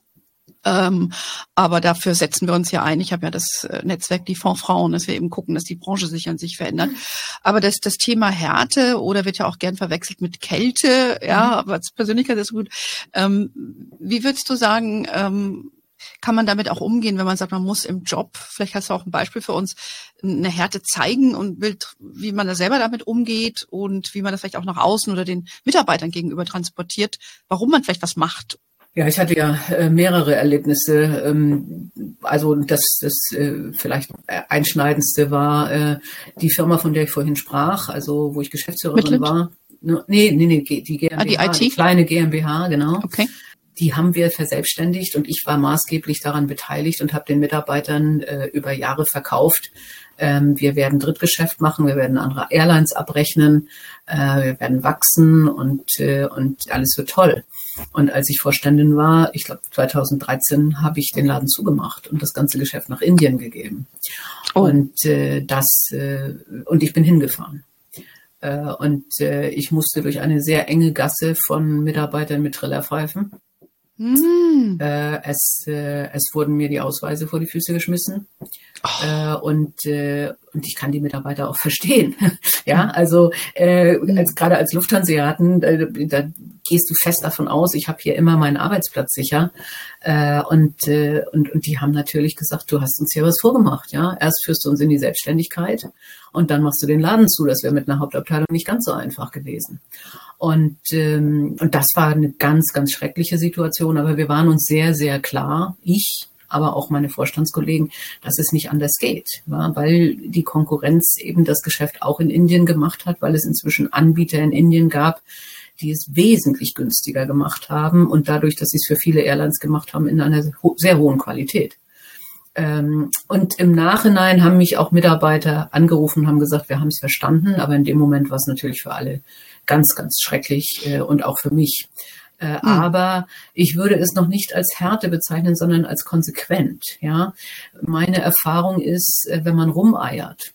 [SPEAKER 2] ähm, aber dafür setzen wir uns ja ein. Ich habe ja das äh, Netzwerk die Fondsfrauen, dass wir eben gucken, dass die Branche sich an sich verändert. Aber das, das Thema Härte oder wird ja auch gern verwechselt mit Kälte, ja, mhm. aber als Persönlichkeit ist gut. Ähm, wie würdest du sagen, ähm, kann man damit auch umgehen, wenn man sagt, man muss im Job, vielleicht hast du auch ein Beispiel für uns, eine Härte zeigen und will, wie man da selber damit umgeht und wie man das vielleicht auch nach außen oder den Mitarbeitern gegenüber transportiert, warum man vielleicht was macht
[SPEAKER 1] ja, ich hatte ja äh, mehrere Erlebnisse. Ähm, also das, das äh, vielleicht einschneidendste war äh, die Firma, von der ich vorhin sprach, also wo ich Geschäftsführerin war. Nee, nee, nee, die GmbH,
[SPEAKER 2] ah, die, IT?
[SPEAKER 1] die kleine GmbH, genau.
[SPEAKER 2] Okay
[SPEAKER 1] die haben wir verselbstständigt und ich war maßgeblich daran beteiligt und habe den Mitarbeitern äh, über Jahre verkauft. Ähm, wir werden Drittgeschäft machen, wir werden andere Airlines abrechnen, äh, wir werden wachsen und, äh, und alles wird toll. Und als ich Vorständin war, ich glaube 2013, habe ich den Laden zugemacht und das ganze Geschäft nach Indien gegeben. Oh. Und äh, das äh, und ich bin hingefahren. Äh, und äh, ich musste durch eine sehr enge Gasse von Mitarbeitern mit Trillerpfeifen. Mm. Äh, es, äh, es wurden mir die Ausweise vor die Füße geschmissen. Oh. Äh, und, äh, und ich kann die Mitarbeiter auch <laughs> verstehen. ja, hm. also äh, hm. als, gerade als Lufthanseaten, da, da gehst du fest davon aus, ich habe hier immer meinen Arbeitsplatz sicher. Äh, und, äh, und, und die haben natürlich gesagt, du hast uns hier was vorgemacht. Ja, Erst führst du uns in die Selbstständigkeit und dann machst du den Laden zu. Das wäre mit einer Hauptabteilung nicht ganz so einfach gewesen. Und, ähm, und das war eine ganz, ganz schreckliche Situation. Aber wir waren uns sehr, sehr klar, ich, aber auch meine Vorstandskollegen, dass es nicht anders geht, ja, weil die Konkurrenz eben das Geschäft auch in Indien gemacht hat, weil es inzwischen Anbieter in Indien gab, die es wesentlich günstiger gemacht haben und dadurch, dass sie es für viele Airlines gemacht haben, in einer sehr hohen Qualität. Ähm, und im Nachhinein haben mich auch Mitarbeiter angerufen und haben gesagt, wir haben es verstanden, aber in dem Moment war es natürlich für alle ganz, ganz schrecklich äh, und auch für mich. Äh, hm. Aber ich würde es noch nicht als Härte bezeichnen, sondern als konsequent. Ja, meine Erfahrung ist, äh, wenn man rumeiert,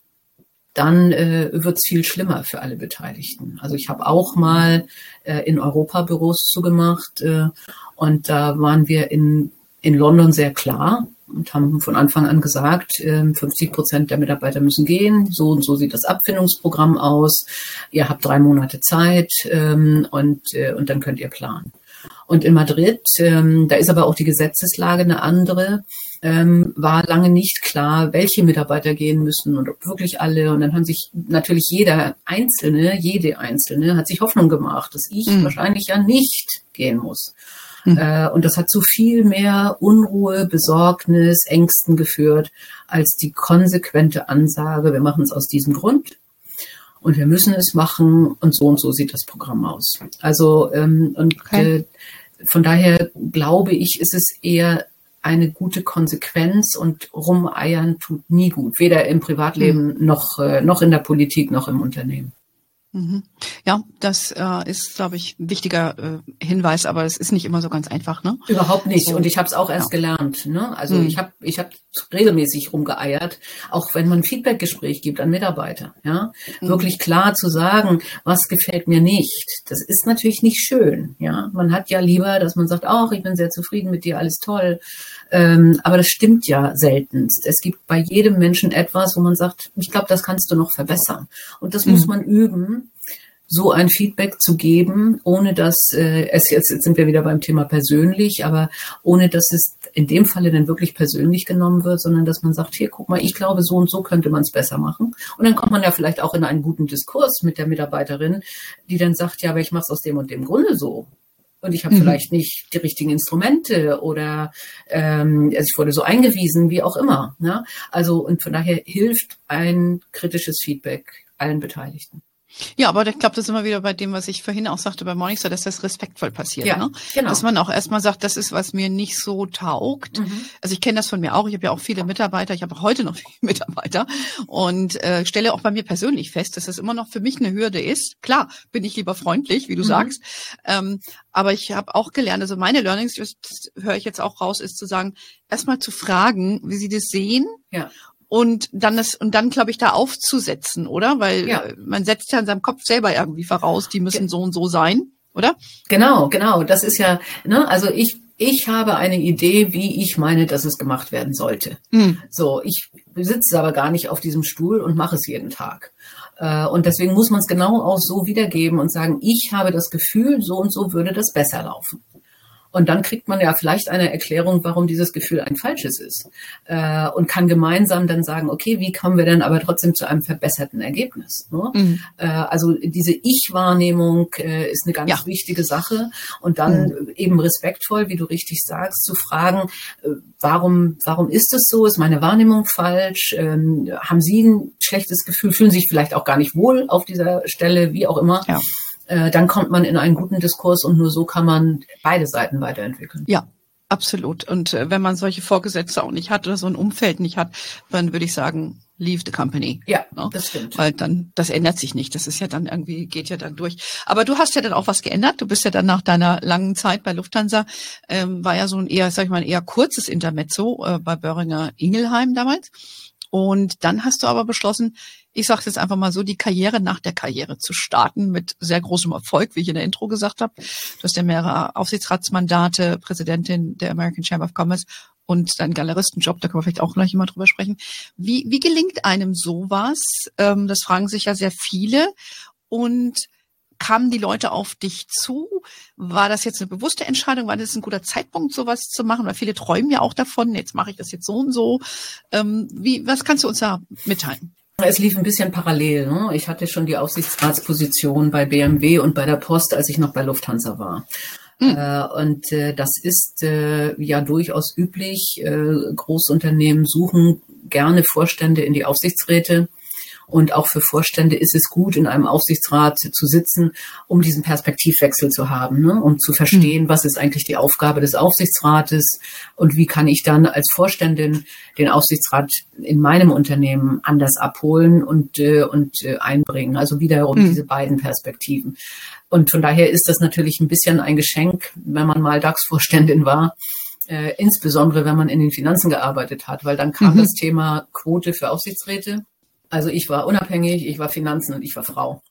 [SPEAKER 1] dann äh, wird es viel schlimmer für alle Beteiligten. Also ich habe auch mal äh, in Europa Büros zugemacht äh, und da waren wir in, in London sehr klar und haben von Anfang an gesagt, 50 ähm, Prozent der Mitarbeiter müssen gehen. So und so sieht das Abfindungsprogramm aus. Ihr habt drei Monate Zeit ähm, und, äh, und dann könnt ihr planen. Und in Madrid, ähm, da ist aber auch die Gesetzeslage eine andere, war lange nicht klar, welche Mitarbeiter gehen müssen und ob wirklich alle. Und dann haben sich natürlich jeder Einzelne, jede Einzelne hat sich Hoffnung gemacht, dass ich mhm. wahrscheinlich ja nicht gehen muss. Mhm. Äh, und das hat zu viel mehr Unruhe, Besorgnis, Ängsten geführt, als die konsequente Ansage, wir machen es aus diesem Grund und wir müssen es machen und so und so sieht das Programm aus. Also ähm, und okay. äh, von daher glaube ich, ist es eher eine gute Konsequenz und rumeiern tut nie gut, weder im Privatleben mhm. noch, äh, noch in der Politik noch im Unternehmen.
[SPEAKER 2] Mhm. Ja, das äh, ist, glaube ich, ein wichtiger äh, Hinweis, aber es ist nicht immer so ganz einfach, ne?
[SPEAKER 1] Überhaupt nicht. So. Und ich habe es auch erst ja. gelernt. Ne? Also mhm. ich habe ich hab regelmäßig rumgeeiert, auch wenn man Feedbackgespräch gibt an Mitarbeiter. Ja, mhm. wirklich klar zu sagen, was gefällt mir nicht. Das ist natürlich nicht schön. Ja, man hat ja lieber, dass man sagt, ach, ich bin sehr zufrieden mit dir, alles toll. Ähm, aber das stimmt ja seltenst. Es gibt bei jedem Menschen etwas, wo man sagt, ich glaube, das kannst du noch verbessern. Und das mhm. muss man üben, so ein Feedback zu geben, ohne dass äh, es jetzt, jetzt sind wir wieder beim Thema persönlich, aber ohne dass es in dem Falle dann wirklich persönlich genommen wird, sondern dass man sagt, hier, guck mal, ich glaube, so und so könnte man es besser machen. Und dann kommt man ja vielleicht auch in einen guten Diskurs mit der Mitarbeiterin, die dann sagt, ja, aber ich mache es aus dem und dem Grunde so und ich habe mhm. vielleicht nicht die richtigen Instrumente oder ähm, ich wurde so eingewiesen, wie auch immer. Ne? Also und von daher hilft ein kritisches Feedback allen Beteiligten.
[SPEAKER 2] Ja, aber ich glaube, das ist immer wieder bei dem, was ich vorhin auch sagte bei Morningstar, dass das respektvoll passiert. Ja, ne? genau. Dass man auch erstmal sagt, das ist, was mir nicht so taugt. Mhm. Also ich kenne das von mir auch. Ich habe ja auch viele Mitarbeiter. Ich habe auch heute noch <laughs> viele Mitarbeiter und äh, stelle auch bei mir persönlich fest, dass das immer noch für mich eine Hürde ist. Klar, bin ich lieber freundlich, wie du mhm. sagst. Ähm, aber ich habe auch gelernt, also meine Learnings, das höre ich jetzt auch raus, ist zu sagen, erstmal zu fragen, wie sie das sehen. Ja und dann das und dann glaube ich da aufzusetzen, oder? Weil ja. Äh, man setzt ja in seinem Kopf selber irgendwie voraus, die müssen so und so sein, oder?
[SPEAKER 1] Genau, genau. Das ist ja, ne, also ich ich habe eine Idee, wie ich meine, dass es gemacht werden sollte. Mhm. So, ich sitze aber gar nicht auf diesem Stuhl und mache es jeden Tag. Äh, und deswegen muss man es genau auch so wiedergeben und sagen, ich habe das Gefühl, so und so würde das besser laufen. Und dann kriegt man ja vielleicht eine Erklärung, warum dieses Gefühl ein falsches ist. Äh, und kann gemeinsam dann sagen, okay, wie kommen wir denn aber trotzdem zu einem verbesserten Ergebnis? Ne? Mhm. Äh, also diese Ich-Wahrnehmung äh, ist eine ganz ja. wichtige Sache. Und dann mhm. eben respektvoll, wie du richtig sagst, zu fragen, äh, warum, warum ist es so? Ist meine Wahrnehmung falsch? Ähm, haben Sie ein schlechtes Gefühl? Fühlen sich vielleicht auch gar nicht wohl auf dieser Stelle, wie auch immer? Ja. Äh, dann kommt man in einen guten Diskurs und nur so kann man beide Seiten weiterentwickeln.
[SPEAKER 2] Ja, Absolut. Und äh, wenn man solche Vorgesetzte auch nicht hat oder so ein Umfeld nicht hat, dann würde ich sagen, leave the company.
[SPEAKER 1] Ja? Ne? das stimmt.
[SPEAKER 2] Weil dann, das ändert sich nicht. Das ist ja dann irgendwie, geht ja dann durch. Aber du hast ja dann auch was geändert. Du bist ja dann nach deiner langen Zeit bei Lufthansa, ähm, war ja so ein eher, sag ich mal, ein eher kurzes Intermezzo äh, bei Böhringer Ingelheim damals. Und dann hast du aber beschlossen, ich sage jetzt einfach mal so, die Karriere nach der Karriere zu starten mit sehr großem Erfolg, wie ich in der Intro gesagt habe. Du hast ja mehrere Aufsichtsratsmandate, Präsidentin der American Chamber of Commerce und deinen Galeristenjob, da können wir vielleicht auch gleich mal drüber sprechen. Wie, wie gelingt einem sowas? Ähm, das fragen sich ja sehr viele. Und kamen die Leute auf dich zu? War das jetzt eine bewusste Entscheidung? War das ein guter Zeitpunkt, sowas zu machen? Weil viele träumen ja auch davon, jetzt mache ich das jetzt so und so. Ähm, wie, was kannst du uns da mitteilen?
[SPEAKER 1] Es lief ein bisschen parallel. Ne? Ich hatte schon die Aufsichtsratsposition bei BMW und bei der Post, als ich noch bei Lufthansa war. Mhm. Äh, und äh, das ist äh, ja durchaus üblich. Äh, Großunternehmen suchen gerne Vorstände in die Aufsichtsräte. Und auch für Vorstände ist es gut, in einem Aufsichtsrat zu sitzen, um diesen Perspektivwechsel zu haben, ne? um zu verstehen, mhm. was ist eigentlich die Aufgabe des Aufsichtsrates und wie kann ich dann als Vorständin den Aufsichtsrat in meinem Unternehmen anders abholen und, äh, und äh, einbringen. Also wiederum mhm. diese beiden Perspektiven. Und von daher ist das natürlich ein bisschen ein Geschenk, wenn man mal DAX-Vorständin war. Äh, insbesondere wenn man in den Finanzen gearbeitet hat, weil dann kam mhm. das Thema Quote für Aufsichtsräte also ich war unabhängig, ich war Finanzen und ich war Frau.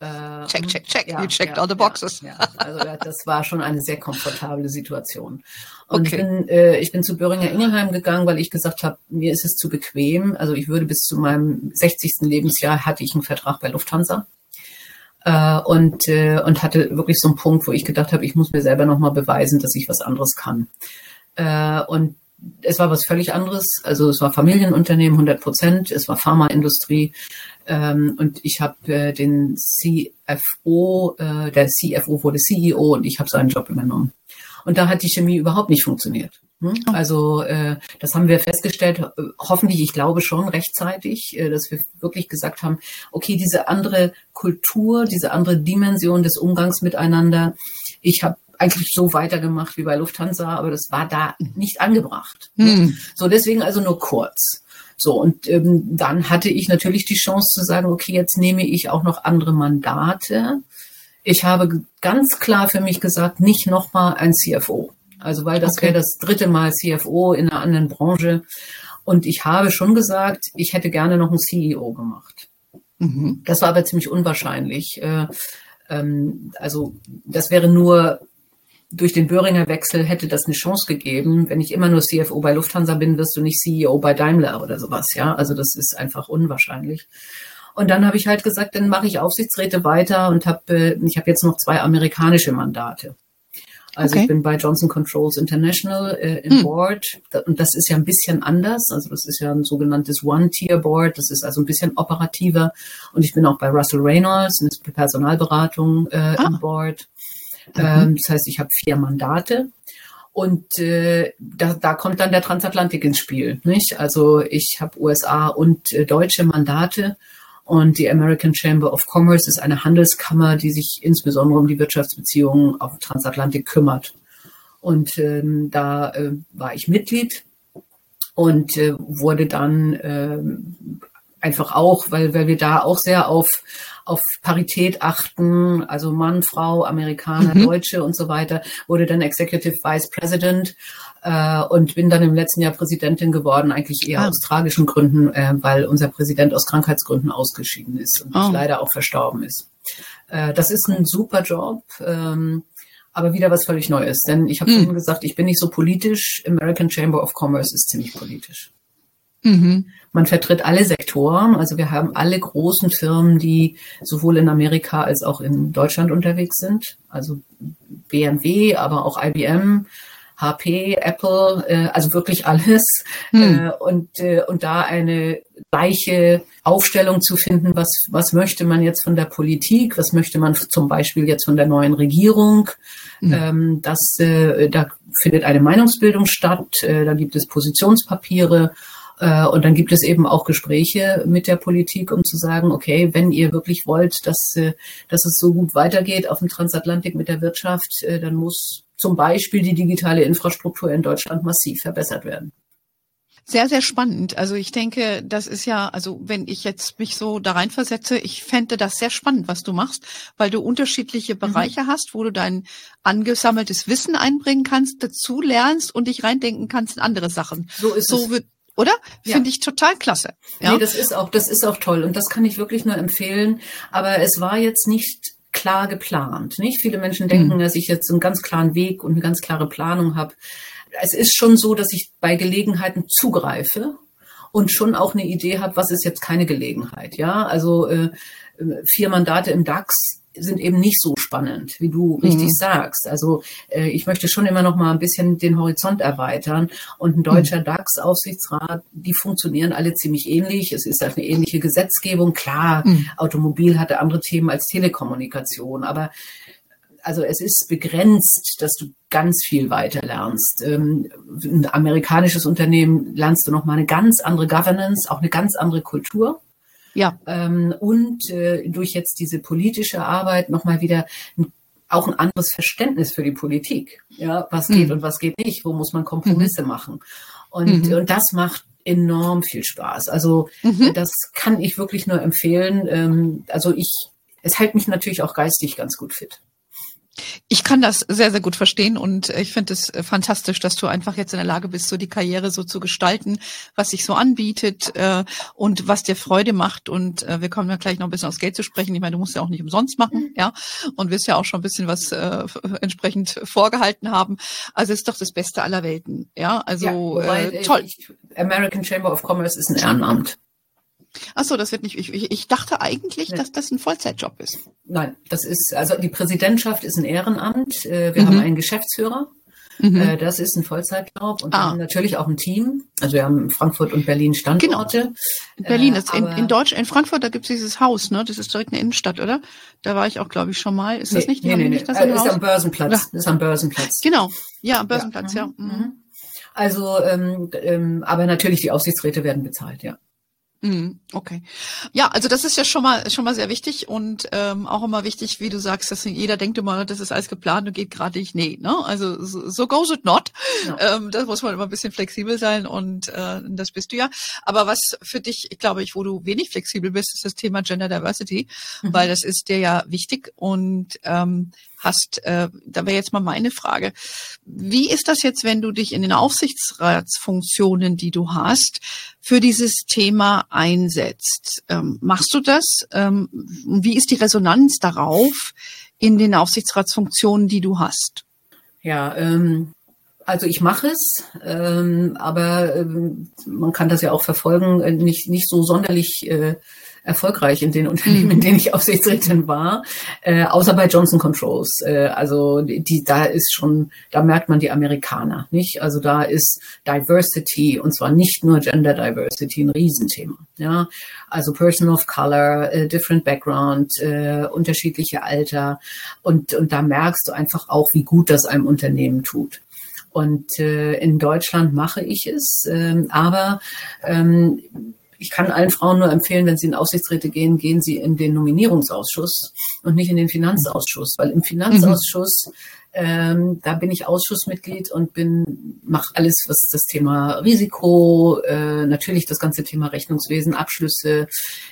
[SPEAKER 2] Äh, check, check, check. Ja, you checked ja, all the boxes.
[SPEAKER 1] Ja, also das war schon eine sehr komfortable Situation. Und okay. ich, bin, äh, ich bin zu Böhringer Ingelheim gegangen, weil ich gesagt habe, mir ist es zu bequem. Also ich würde bis zu meinem 60. Lebensjahr hatte ich einen Vertrag bei Lufthansa. Äh, und, äh, und hatte wirklich so einen Punkt, wo ich gedacht habe, ich muss mir selber nochmal beweisen, dass ich was anderes kann. Äh, und es war was völlig anderes. Also es war Familienunternehmen 100 Prozent, es war Pharmaindustrie ähm, und ich habe äh, den CFO, äh, der CFO wurde CEO und ich habe seinen Job übernommen. Und da hat die Chemie überhaupt nicht funktioniert. Hm? Oh. Also äh, das haben wir festgestellt, äh, hoffentlich, ich glaube schon rechtzeitig, äh, dass wir wirklich gesagt haben, okay, diese andere Kultur, diese andere Dimension des Umgangs miteinander. Ich habe eigentlich so weitergemacht wie bei Lufthansa, aber das war da nicht angebracht. Hm. So, deswegen also nur kurz. So, und ähm, dann hatte ich natürlich die Chance zu sagen, okay, jetzt nehme ich auch noch andere Mandate. Ich habe ganz klar für mich gesagt, nicht nochmal ein CFO. Also, weil das okay. wäre das dritte Mal CFO in einer anderen Branche. Und ich habe schon gesagt, ich hätte gerne noch einen CEO gemacht. Mhm. Das war aber ziemlich unwahrscheinlich. Äh, ähm, also, das wäre nur durch den Böhringer Wechsel hätte das eine Chance gegeben. Wenn ich immer nur CFO bei Lufthansa bin, wirst du nicht CEO bei Daimler oder sowas. Ja, also das ist einfach unwahrscheinlich. Und dann habe ich halt gesagt, dann mache ich Aufsichtsräte weiter und habe, äh, ich habe jetzt noch zwei amerikanische Mandate. Also okay. ich bin bei Johnson Controls International äh, im hm. Board und das ist ja ein bisschen anders. Also das ist ja ein sogenanntes One-Tier-Board. Das ist also ein bisschen operativer. Und ich bin auch bei Russell Reynolds, eine Personalberatung äh, ah. im Board. Mhm. Ähm, das heißt, ich habe vier Mandate. Und äh, da, da kommt dann der Transatlantik ins Spiel. Nicht? Also ich habe USA und äh, deutsche Mandate und die American Chamber of Commerce ist eine Handelskammer, die sich insbesondere um die Wirtschaftsbeziehungen auf Transatlantik kümmert. Und ähm, da äh, war ich Mitglied und äh, wurde dann äh, einfach auch, weil, weil wir da auch sehr auf auf Parität achten, also Mann, Frau, Amerikaner, mhm. Deutsche und so weiter, wurde dann Executive Vice President äh, und bin dann im letzten Jahr Präsidentin geworden, eigentlich eher ah. aus tragischen Gründen, äh, weil unser Präsident aus Krankheitsgründen ausgeschieden ist und oh. leider auch verstorben ist. Äh, das ist ein super Job. Ähm, aber wieder was völlig Neues. Denn ich habe mhm. vorhin gesagt, ich bin nicht so politisch. American Chamber of Commerce ist ziemlich politisch. Mhm. Man vertritt alle Sektoren. Also wir haben alle großen Firmen, die sowohl in Amerika als auch in Deutschland unterwegs sind. Also BMW, aber auch IBM, HP, Apple, äh, also wirklich alles. Hm. Äh, und, äh, und da eine gleiche Aufstellung zu finden, was, was möchte man jetzt von der Politik, was möchte man zum Beispiel jetzt von der neuen Regierung. Hm. Ähm, das, äh, da findet eine Meinungsbildung statt, äh, da gibt es Positionspapiere und dann gibt es eben auch Gespräche mit der Politik, um zu sagen, okay, wenn ihr wirklich wollt, dass, äh, dass es so gut weitergeht auf dem Transatlantik mit der Wirtschaft, äh, dann muss zum Beispiel die digitale Infrastruktur in Deutschland massiv verbessert werden.
[SPEAKER 2] Sehr, sehr spannend. Also ich denke, das ist ja, also wenn ich jetzt mich so da reinversetze, ich fände das sehr spannend, was du machst, weil du unterschiedliche mhm. Bereiche mhm. hast, wo du dein angesammeltes Wissen einbringen kannst, dazu lernst und dich reindenken kannst in andere Sachen.
[SPEAKER 1] So ist so es. Wird,
[SPEAKER 2] oder? Ja. Finde ich total klasse.
[SPEAKER 1] Ja? Nee, das ist auch, das ist auch toll und das kann ich wirklich nur empfehlen. Aber es war jetzt nicht klar geplant. Nicht viele Menschen denken, mhm. dass ich jetzt einen ganz klaren Weg und eine ganz klare Planung habe es ist schon so, dass ich bei Gelegenheiten zugreife und schon auch eine Idee habe, was ist jetzt keine Gelegenheit. Ja, also äh, vier Mandate im DAX sind eben nicht so spannend, wie du mhm. richtig sagst. Also äh, ich möchte schon immer noch mal ein bisschen den Horizont erweitern. Und ein deutscher mhm. DAX-Aufsichtsrat, die funktionieren alle ziemlich ähnlich. Es ist eine ähnliche Gesetzgebung. Klar, mhm. Automobil hatte andere Themen als Telekommunikation, aber also es ist begrenzt, dass du ganz viel weiter lernst. Ähm, ein amerikanisches Unternehmen lernst du noch mal eine ganz andere Governance, auch eine ganz andere Kultur. Ja. Ähm, und äh, durch jetzt diese politische Arbeit noch mal wieder ein, auch ein anderes Verständnis für die Politik. Ja, was geht mhm. und was geht nicht? Wo muss man Kompromisse mhm. machen? Und, mhm. und das macht enorm viel Spaß. Also mhm. das kann ich wirklich nur empfehlen. Ähm, also ich, es hält mich natürlich auch geistig ganz gut fit.
[SPEAKER 2] Ich kann das sehr, sehr gut verstehen und ich finde es fantastisch, dass du einfach jetzt in der Lage bist, so die Karriere so zu gestalten, was sich so anbietet äh, und was dir Freude macht. Und äh, wir kommen ja gleich noch ein bisschen aufs Geld zu sprechen. Ich meine, du musst ja auch nicht umsonst machen, mhm. ja, und wirst ja auch schon ein bisschen was äh, entsprechend vorgehalten haben. Also ist doch das Beste aller Welten, ja. Also ja, wobei,
[SPEAKER 1] äh, toll. American Chamber of Commerce ist ein Ehrenamt.
[SPEAKER 2] Ach so, das wird nicht. Ich, ich dachte eigentlich, nee. dass das ein Vollzeitjob ist.
[SPEAKER 1] Nein, das ist also die Präsidentschaft ist ein Ehrenamt. Äh, wir mhm. haben einen Geschäftsführer. Mhm. Äh, das ist ein Vollzeitjob und ah. wir haben natürlich auch ein Team. Also wir haben Frankfurt und Berlin Standorte. Genau.
[SPEAKER 2] In Berlin, äh, in, in Deutsch, in Frankfurt, da gibt es dieses Haus, ne? Das ist direkt eine Innenstadt, oder? Da war ich auch, glaube ich, schon mal. Ist das nicht?
[SPEAKER 1] Nee, nee, nee. Das äh, ist am Börsenplatz. Ja. Ist am Börsenplatz.
[SPEAKER 2] Genau. Ja, am Börsenplatz, ja. ja. Mhm.
[SPEAKER 1] mhm. Also, ähm, ähm, aber natürlich die Aufsichtsräte werden bezahlt, ja.
[SPEAKER 2] Mhm, okay. Ja, also das ist ja schon mal schon mal sehr wichtig und ähm, auch immer wichtig, wie du sagst, dass jeder denkt immer, das ist alles geplant und geht gerade nicht. Nee, ne? Also so, so goes it not. Ja. Ähm, da muss man immer ein bisschen flexibel sein und äh, das bist du ja. Aber was für dich, ich glaube ich, wo du wenig flexibel bist, ist das Thema Gender Diversity, mhm. weil das ist dir ja wichtig und ähm, hast. Äh, da wäre jetzt mal meine Frage. Wie ist das jetzt, wenn du dich in den Aufsichtsratsfunktionen, die du hast, für dieses Thema einsetzt? Ähm, machst du das? Ähm, wie ist die Resonanz darauf in den Aufsichtsratsfunktionen, die du hast?
[SPEAKER 1] Ja, ähm, also ich mache es, ähm, aber ähm, man kann das ja auch verfolgen, äh, nicht, nicht so sonderlich äh, erfolgreich in den Unternehmen, in denen ich Aufsichtsrätin war, äh, außer bei Johnson Controls. Äh, also die, da ist schon, da merkt man die Amerikaner, nicht? Also da ist Diversity und zwar nicht nur Gender Diversity ein Riesenthema. Ja, also Person of Color, äh, different Background, äh, unterschiedliche Alter und und da merkst du einfach auch, wie gut das einem Unternehmen tut. Und äh, in Deutschland mache ich es, ähm, aber ähm, ich kann allen Frauen nur empfehlen, wenn sie in Aufsichtsräte gehen, gehen sie in den Nominierungsausschuss und nicht in den Finanzausschuss, weil im Finanzausschuss ähm, da bin ich Ausschussmitglied und bin mache alles, was das Thema Risiko, äh, natürlich das ganze Thema Rechnungswesen, Abschlüsse,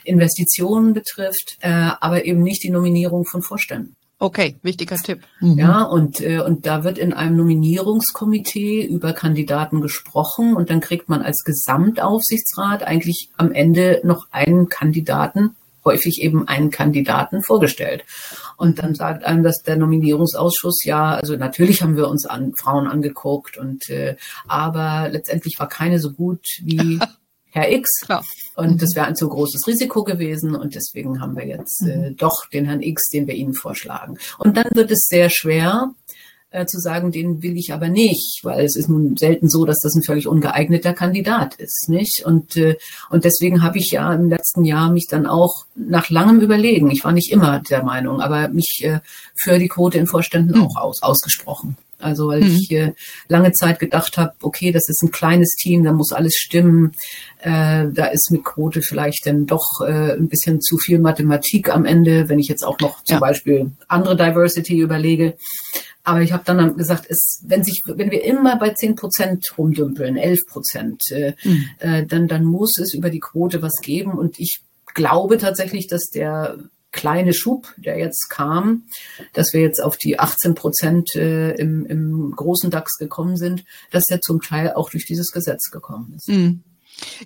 [SPEAKER 1] Investitionen betrifft, äh, aber eben nicht die Nominierung von Vorständen.
[SPEAKER 2] Okay, wichtiger Tipp.
[SPEAKER 1] Mhm. Ja, und, äh, und da wird in einem Nominierungskomitee über Kandidaten gesprochen und dann kriegt man als Gesamtaufsichtsrat eigentlich am Ende noch einen Kandidaten, häufig eben einen Kandidaten vorgestellt. Und dann sagt einem dass der Nominierungsausschuss, ja, also natürlich haben wir uns an Frauen angeguckt und äh, aber letztendlich war keine so gut wie <laughs> Herr X. Klar. Und das wäre ein zu großes Risiko gewesen und deswegen haben wir jetzt äh, mhm. doch den Herrn X, den wir Ihnen vorschlagen. Und dann wird es sehr schwer äh, zu sagen, den will ich aber nicht, weil es ist nun selten so, dass das ein völlig ungeeigneter Kandidat ist, nicht? Und äh, und deswegen habe ich ja im letzten Jahr mich dann auch nach langem Überlegen, ich war nicht immer der Meinung, aber mich äh, für die Quote in Vorständen mhm. auch aus, ausgesprochen. Also weil mhm. ich äh, lange Zeit gedacht habe, okay, das ist ein kleines Team, da muss alles stimmen. Äh, da ist mit Quote vielleicht dann doch äh, ein bisschen zu viel Mathematik am Ende, wenn ich jetzt auch noch zum ja. Beispiel andere Diversity überlege. Aber ich habe dann gesagt, es, wenn sich, wenn wir immer bei 10 Prozent rumdümpeln, 11 Prozent, äh, mhm. äh, dann, dann muss es über die Quote was geben. Und ich glaube tatsächlich, dass der kleine Schub, der jetzt kam, dass wir jetzt auf die 18 Prozent äh, im, im großen DAX gekommen sind, dass er zum Teil auch durch dieses Gesetz gekommen ist. Mhm.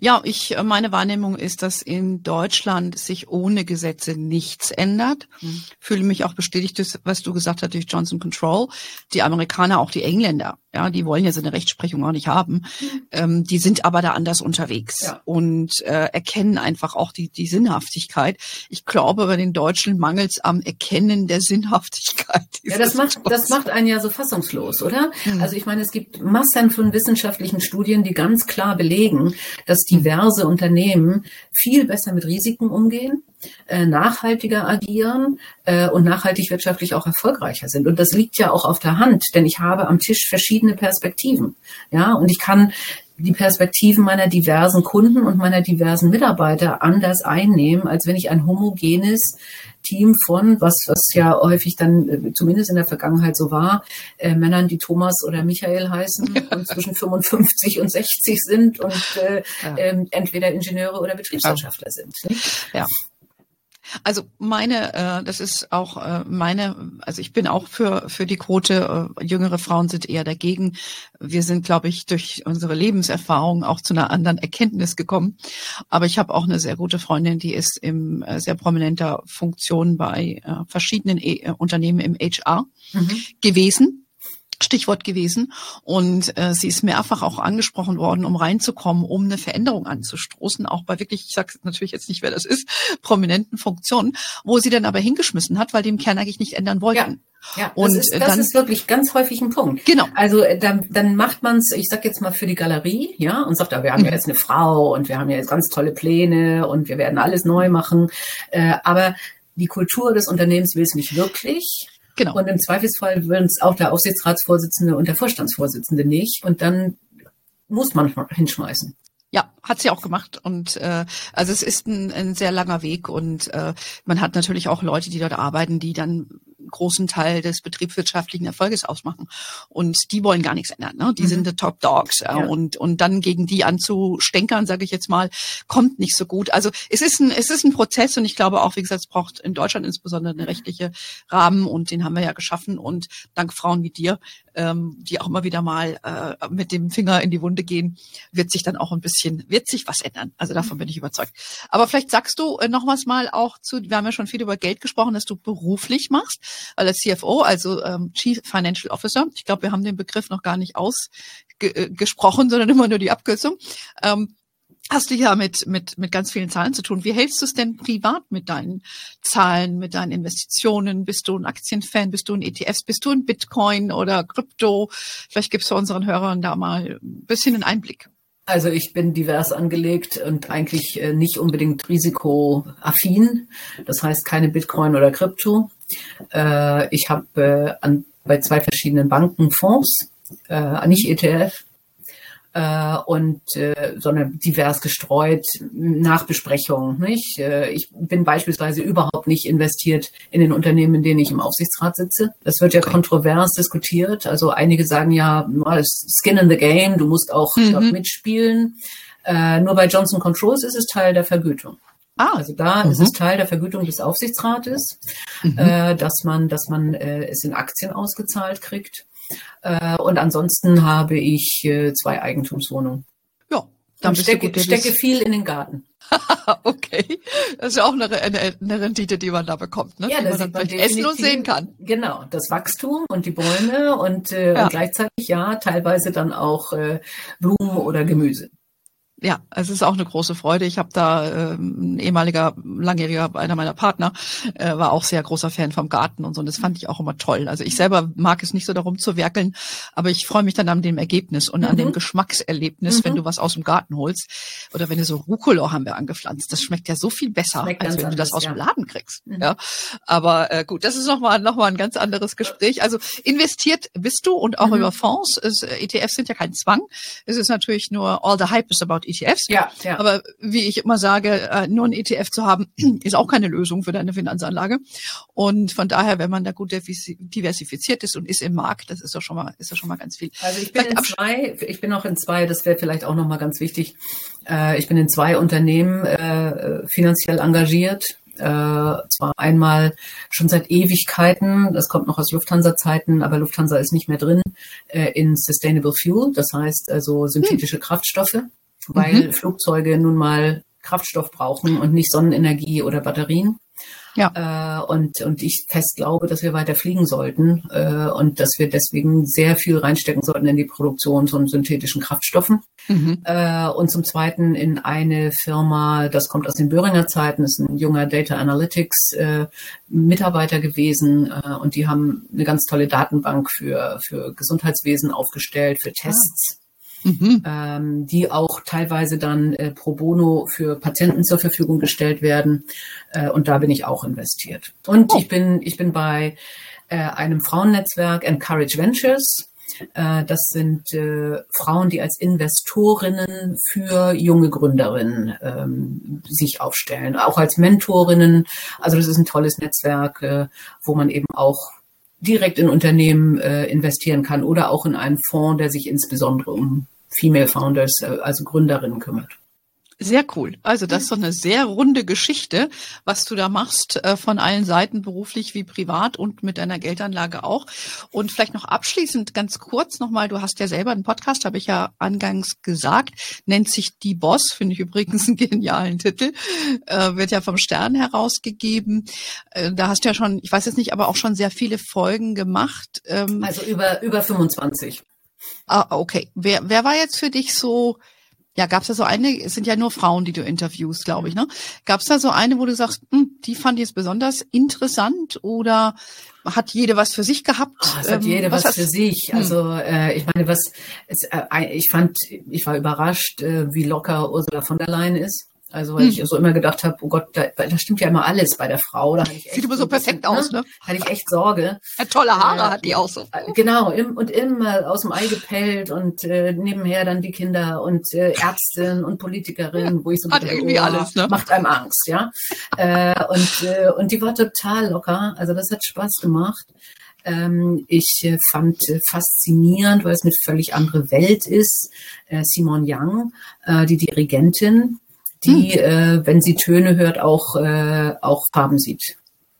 [SPEAKER 2] Ja, ich, äh, meine Wahrnehmung ist, dass in Deutschland sich ohne Gesetze nichts ändert. Mhm. Fühle mich auch bestätigt, was du gesagt hast durch Johnson Control. Die Amerikaner, auch die Engländer, ja, die wollen ja so eine Rechtsprechung auch nicht haben. Mhm. Ähm, die sind aber da anders unterwegs ja. und äh, erkennen einfach auch die, die Sinnhaftigkeit. Ich glaube, bei den Deutschen mangelt es am Erkennen der Sinnhaftigkeit.
[SPEAKER 1] Ja, das macht, das macht einen ja so fassungslos, oder? Mhm. Also ich meine, es gibt Massen von wissenschaftlichen Studien, die ganz klar belegen, dass diverse Unternehmen viel besser mit Risiken umgehen, äh, nachhaltiger agieren äh, und nachhaltig wirtschaftlich auch erfolgreicher sind. Und das liegt ja auch auf der Hand, denn ich habe am Tisch verschiedene Perspektiven. Ja, und ich kann die Perspektiven meiner diversen Kunden und meiner diversen Mitarbeiter anders einnehmen, als wenn ich ein homogenes Team von, was, was ja häufig dann, äh, zumindest in der Vergangenheit so war, äh, Männern, die Thomas oder Michael heißen und zwischen 55 und 60 sind und äh, ja. äh, entweder Ingenieure oder Betriebswirtschaftler ja. sind. Nicht?
[SPEAKER 2] Ja. Also meine, äh, das ist auch äh, meine, also ich bin auch für für die Quote. Äh, jüngere Frauen sind eher dagegen. Wir sind, glaube ich, durch unsere Lebenserfahrung auch zu einer anderen Erkenntnis gekommen. Aber ich habe auch eine sehr gute Freundin, die ist im äh, sehr prominenter Funktion bei äh, verschiedenen e Unternehmen im HR mhm. gewesen Stichwort gewesen. Und äh, sie ist mehrfach auch angesprochen worden, um reinzukommen, um eine Veränderung anzustoßen, auch bei wirklich, ich sage natürlich jetzt nicht, wer das ist, <laughs> prominenten Funktionen, wo sie dann aber hingeschmissen hat, weil die im Kern eigentlich nicht ändern wollten.
[SPEAKER 1] Ja. Ja, und das, ist, das
[SPEAKER 2] dann,
[SPEAKER 1] ist wirklich ganz häufig ein Punkt.
[SPEAKER 2] Genau.
[SPEAKER 1] Also äh, dann, dann macht man es, ich sag jetzt mal für die Galerie, ja, und sagt, ja, wir haben mhm. ja jetzt eine Frau und wir haben ja jetzt ganz tolle Pläne und wir werden alles neu machen. Äh, aber die Kultur des Unternehmens will es nicht wirklich. Genau. Und im Zweifelsfall will es auch der Aufsichtsratsvorsitzende und der Vorstandsvorsitzende nicht. Und dann muss man hinschmeißen.
[SPEAKER 2] Ja, hat sie auch gemacht und äh, also es ist ein, ein sehr langer Weg und äh, man hat natürlich auch Leute, die dort arbeiten, die dann großen Teil des betriebswirtschaftlichen Erfolges ausmachen. Und die wollen gar nichts ändern. Ne? Die mhm. sind the top dogs. Ja. Und, und dann gegen die anzustänkern, sage ich jetzt mal, kommt nicht so gut. Also es ist ein, es ist ein Prozess und ich glaube auch, wie gesagt, es braucht in Deutschland insbesondere eine rechtliche Rahmen und den haben wir ja geschaffen. Und dank Frauen wie dir, ähm, die auch immer wieder mal äh, mit dem Finger in die Wunde gehen, wird sich dann auch ein bisschen, wird sich was ändern. Also davon bin ich überzeugt. Aber vielleicht sagst du äh, noch was mal auch zu, wir haben ja schon viel über Geld gesprochen, dass du beruflich machst als CFO, also ähm, Chief Financial Officer, ich glaube, wir haben den Begriff noch gar nicht ausgesprochen, äh, sondern immer nur die Abkürzung. Ähm, hast du ja mit, mit, mit ganz vielen Zahlen zu tun. Wie hältst du es denn privat mit deinen Zahlen, mit deinen Investitionen? Bist du ein Aktienfan? Bist du ein ETFs? Bist du ein Bitcoin oder Krypto? Vielleicht gibst du unseren Hörern da mal ein bisschen einen Einblick.
[SPEAKER 1] Also ich bin divers angelegt und eigentlich äh, nicht unbedingt risikoaffin. Das heißt keine Bitcoin oder Krypto. Äh, ich habe äh, bei zwei verschiedenen Banken Fonds, nicht ETF, äh, und äh, sondern divers gestreut nach Besprechung. Nicht? Äh, ich bin beispielsweise überhaupt nicht investiert in den Unternehmen, in denen ich im Aufsichtsrat sitze. Das wird ja okay. kontrovers diskutiert. Also einige sagen ja, Skin in the Game, du musst auch mhm. dort mitspielen. Äh, nur bei Johnson Controls ist es Teil der Vergütung. Ah, also da mhm. ist es Teil der Vergütung des Aufsichtsrates, mhm. äh, dass man, dass man äh, es in Aktien ausgezahlt kriegt. Äh, und ansonsten habe ich äh, zwei Eigentumswohnungen.
[SPEAKER 2] Ja,
[SPEAKER 1] dann stecke, gut, stecke viel in den Garten. <laughs>
[SPEAKER 2] okay, das ist ja auch eine, eine, eine, Rendite, die man da bekommt, ne?
[SPEAKER 1] Ja,
[SPEAKER 2] die
[SPEAKER 1] man
[SPEAKER 2] man essen und sehen kann.
[SPEAKER 1] Genau, das Wachstum und die Bäume und, äh, ja. und gleichzeitig ja teilweise dann auch äh, Blumen oder Gemüse.
[SPEAKER 2] Ja, es ist auch eine große Freude. Ich habe da ähm, ein ehemaliger, langjähriger, einer meiner Partner, äh, war auch sehr großer Fan vom Garten und so. Und das fand ich auch immer toll. Also ich selber mag es nicht so darum zu werkeln, aber ich freue mich dann an dem Ergebnis und mhm. an dem Geschmackserlebnis, mhm. wenn du was aus dem Garten holst. Oder wenn du so Rucola haben wir angepflanzt. Das schmeckt ja so viel besser, als wenn du das aus ja. dem Laden kriegst. Mhm. Ja, aber äh, gut, das ist nochmal noch mal ein ganz anderes Gespräch. Also investiert bist du und auch mhm. über Fonds. Es, äh, ETFs sind ja kein Zwang. Es ist natürlich nur all the hype is about ETFs.
[SPEAKER 1] Ja, ja.
[SPEAKER 2] Aber wie ich immer sage, äh, nur ein ETF zu haben, <clears throat> ist auch keine Lösung für deine Finanzanlage. Und von daher, wenn man da gut diversifiziert ist und ist im Markt, das ist doch schon mal, ist doch schon mal ganz viel.
[SPEAKER 1] Also ich bin in zwei, ich bin auch in zwei, das wäre vielleicht auch nochmal ganz wichtig. Äh, ich bin in zwei Unternehmen äh, finanziell engagiert. Äh, zwar einmal schon seit Ewigkeiten, das kommt noch aus Lufthansa-Zeiten, aber Lufthansa ist nicht mehr drin, äh, in Sustainable Fuel, das heißt also synthetische hm. Kraftstoffe weil mhm. Flugzeuge nun mal Kraftstoff brauchen und nicht Sonnenenergie oder Batterien. Ja. Äh, und, und ich fest glaube, dass wir weiter fliegen sollten äh, und dass wir deswegen sehr viel reinstecken sollten in die Produktion von synthetischen Kraftstoffen. Mhm. Äh, und zum Zweiten in eine Firma, das kommt aus den Böhringer Zeiten, ist ein junger Data Analytics äh, Mitarbeiter gewesen äh, und die haben eine ganz tolle Datenbank für, für Gesundheitswesen aufgestellt, für Tests. Ah mhm. ähm, die auch teilweise dann äh, pro bono für Patienten zur Verfügung gestellt werden. Äh, und da bin ich auch investiert. Und oh. ich bin, ich bin bei äh, einem Frauennetzwerk Encourage Ventures. Äh, das sind äh, Frauen, die als Investorinnen für junge Gründerinnen ähm, sich aufstellen, auch als Mentorinnen. Also das ist ein tolles Netzwerk, äh, wo man eben auch direkt in Unternehmen äh, investieren kann oder auch in einen Fonds, der sich insbesondere um Female Founders, äh, also Gründerinnen kümmert.
[SPEAKER 2] Sehr cool. Also das ist doch eine sehr runde Geschichte, was du da machst, äh, von allen Seiten, beruflich wie privat und mit deiner Geldanlage auch. Und vielleicht noch abschließend ganz kurz nochmal, du hast ja selber einen Podcast, habe ich ja angangs gesagt, nennt sich Die Boss, finde ich übrigens einen <laughs> genialen Titel, äh, wird ja vom Stern herausgegeben. Äh, da hast du ja schon, ich weiß jetzt nicht, aber auch schon sehr viele Folgen gemacht.
[SPEAKER 1] Ähm, also über, über 25.
[SPEAKER 2] Ah, okay. Wer, wer war jetzt für dich so, ja, gab es da so eine, es sind ja nur Frauen, die du interviewst, glaube ich, ne? Gab es da so eine, wo du sagst, hm, die fand ich jetzt besonders interessant oder hat jede was für sich gehabt?
[SPEAKER 1] Oh, es hat ähm, jede was, was für sich. Hm. Also äh, ich meine, was es, äh, ich fand, ich war überrascht, äh, wie locker Ursula von der Leyen ist. Also weil hm. ich so immer gedacht habe, oh Gott, da, da stimmt ja immer alles bei der Frau. Da
[SPEAKER 2] Sieht immer so perfekt bisschen, aus, ne? ne?
[SPEAKER 1] Hatte ich echt Sorge.
[SPEAKER 2] Ja, tolle Haare äh, hat die auch so.
[SPEAKER 1] Äh, genau, im, und immer aus dem Ei gepellt und äh, nebenher dann die Kinder und äh, Ärztin und Politikerin, ja, wo ich so
[SPEAKER 2] hat irgendwie oh, alles, ne?
[SPEAKER 1] macht einem Angst, ja. äh, und, äh, und die war total locker. Also das hat Spaß gemacht ähm, ich äh, fand äh, faszinierend, weil es eine völlig andere Welt ist. Äh, Simon Young, die Dirigentin, die, hm. äh, wenn sie Töne hört, auch, äh, auch Farben sieht.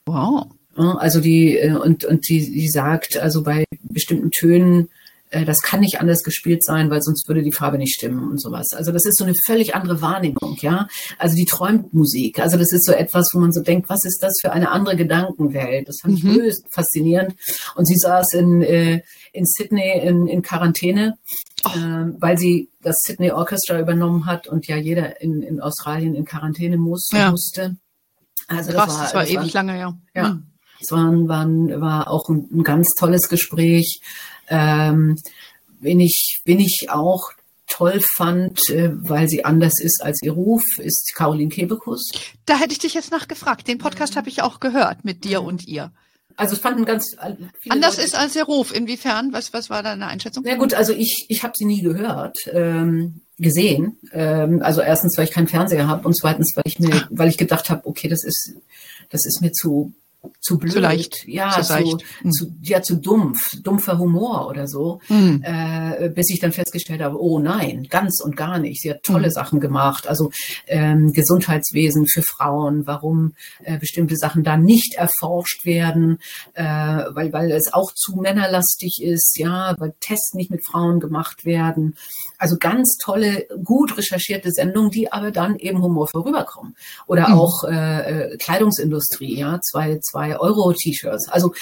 [SPEAKER 2] Wow.
[SPEAKER 1] Also die, äh, und, und die, die sagt, also bei bestimmten Tönen, äh, das kann nicht anders gespielt sein, weil sonst würde die Farbe nicht stimmen und sowas. Also das ist so eine völlig andere Wahrnehmung, ja. Also die träumt Musik. Also das ist so etwas, wo man so denkt, was ist das für eine andere Gedankenwelt? Das fand ich mhm. höchst faszinierend. Und sie saß in, äh, in Sydney in, in Quarantäne ähm, weil sie das Sydney Orchestra übernommen hat und ja jeder in, in Australien in Quarantäne muss, ja. musste.
[SPEAKER 2] Also Krass, das war, das war das ewig war, lange, ja.
[SPEAKER 1] Ja, hm. es war, war, war auch ein, ein ganz tolles Gespräch. Ähm, wen ich, wen ich auch toll fand, äh, weil sie anders ist als ihr Ruf, ist Caroline Kebekus.
[SPEAKER 2] Da hätte ich dich jetzt nachgefragt. Den Podcast habe ich auch gehört mit dir und ihr.
[SPEAKER 1] Also es fanden ganz
[SPEAKER 2] anders Leute, ist als der Ruf. Inwiefern? Was was war deine Einschätzung?
[SPEAKER 1] Na gut, also ich ich habe sie nie gehört, ähm, gesehen. Ähm, also erstens, weil ich keinen Fernseher habe und zweitens, weil ich mir, weil ich gedacht habe, okay, das ist das ist mir zu zu blöd,
[SPEAKER 2] zu leicht,
[SPEAKER 1] ja, zu, zu, hm. zu, ja, zu dumpf, dumpfer Humor oder so, hm. äh, bis ich dann festgestellt habe, oh nein, ganz und gar nicht. Sie hat tolle hm. Sachen gemacht, also ähm, Gesundheitswesen für Frauen, warum äh, bestimmte Sachen da nicht erforscht werden, äh, weil weil es auch zu männerlastig ist, ja, weil Tests nicht mit Frauen gemacht werden. Also ganz tolle, gut recherchierte Sendungen, die aber dann eben humorvoll rüberkommen. Oder hm. auch äh, äh, Kleidungsindustrie, ja, zwei, zwei Euro-T-Shirts. Also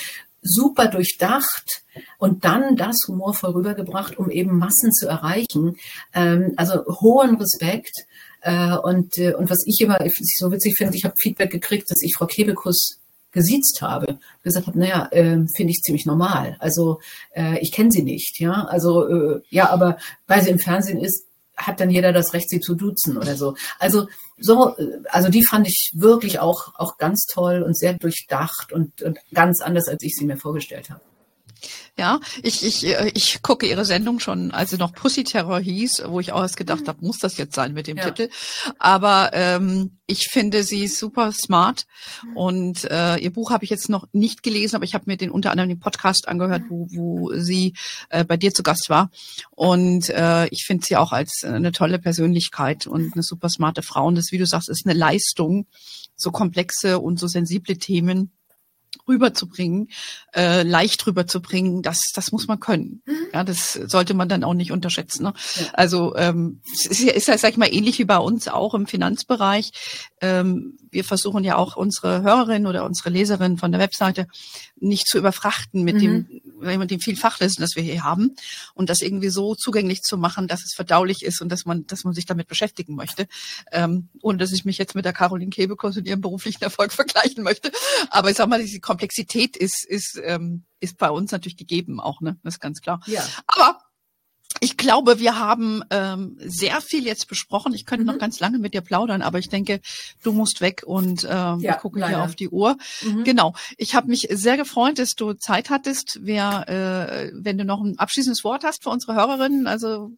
[SPEAKER 1] super durchdacht und dann das humorvoll rübergebracht, um eben Massen zu erreichen. Ähm, also hohen Respekt. Äh, und, äh, und was ich immer so witzig finde, ich habe Feedback gekriegt, dass ich Frau Kebekus gesiezt habe, gesagt habe, naja, äh, finde ich ziemlich normal. Also äh, ich kenne sie nicht, ja. Also äh, ja, aber weil sie im Fernsehen ist, hat dann jeder das Recht, sie zu duzen oder so. Also so, also die fand ich wirklich auch auch ganz toll und sehr durchdacht und, und ganz anders, als ich sie mir vorgestellt habe.
[SPEAKER 2] Ja, ich, ich, äh, ich gucke ihre Sendung schon, als sie noch Pussy Terror hieß, wo ich auch erst gedacht habe, muss das jetzt sein mit dem ja. Titel. Aber ähm, ich finde sie super smart und äh, ihr Buch habe ich jetzt noch nicht gelesen, aber ich habe mir den unter anderem den Podcast angehört, wo, wo sie äh, bei dir zu Gast war. Und äh, ich finde sie auch als eine tolle Persönlichkeit und eine super smarte Frau. Und das, wie du sagst, ist eine Leistung, so komplexe und so sensible Themen rüberzubringen, äh, leicht rüberzubringen, das, das muss man können. Mhm. Ja, das sollte man dann auch nicht unterschätzen. Ne? Ja. Also ähm, ist, ist ja, sag ich mal, ähnlich wie bei uns auch im Finanzbereich. Ähm, wir versuchen ja auch unsere Hörerinnen oder unsere Leserinnen von der Webseite nicht zu überfrachten mit mhm. dem, mit dem viel Fachwissen, das wir hier haben und das irgendwie so zugänglich zu machen, dass es verdaulich ist und dass man, dass man sich damit beschäftigen möchte, ähm, ohne dass ich mich jetzt mit der Caroline Kebekus und ihrem beruflichen <laughs> Erfolg vergleichen möchte. Aber ich sag mal, die Komplexität ist, ist, ähm, ist bei uns natürlich gegeben auch, ne? Das ist ganz klar. Ja. Aber ich glaube, wir haben ähm, sehr viel jetzt besprochen. Ich könnte mhm. noch ganz lange mit dir plaudern, aber ich denke, du musst weg und äh, ja, wir gucken leider. hier auf die Uhr. Mhm. Genau. Ich habe mich sehr gefreut, dass du Zeit hattest. Wer, äh, wenn du noch ein abschließendes Wort hast für unsere Hörerinnen, also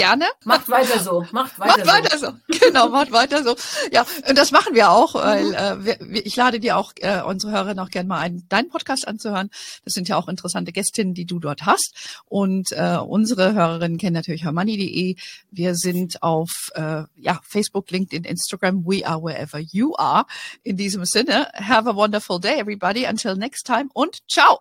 [SPEAKER 2] gerne.
[SPEAKER 1] Macht weiter so. <laughs> Macht weiter,
[SPEAKER 2] macht weiter so. Genau, macht weiter so. Ja, und das machen wir auch, weil mhm. äh, wir, ich lade dir auch äh, unsere Hörerinnen auch gerne mal ein, deinen Podcast anzuhören. Das sind ja auch interessante Gästinnen, die du dort hast. Und äh, unsere Hörerinnen kennen natürlich hermoney.de. Wir sind auf äh, ja, Facebook, LinkedIn, Instagram. We are wherever you are. In diesem Sinne, have a wonderful day, everybody. Until next time und ciao.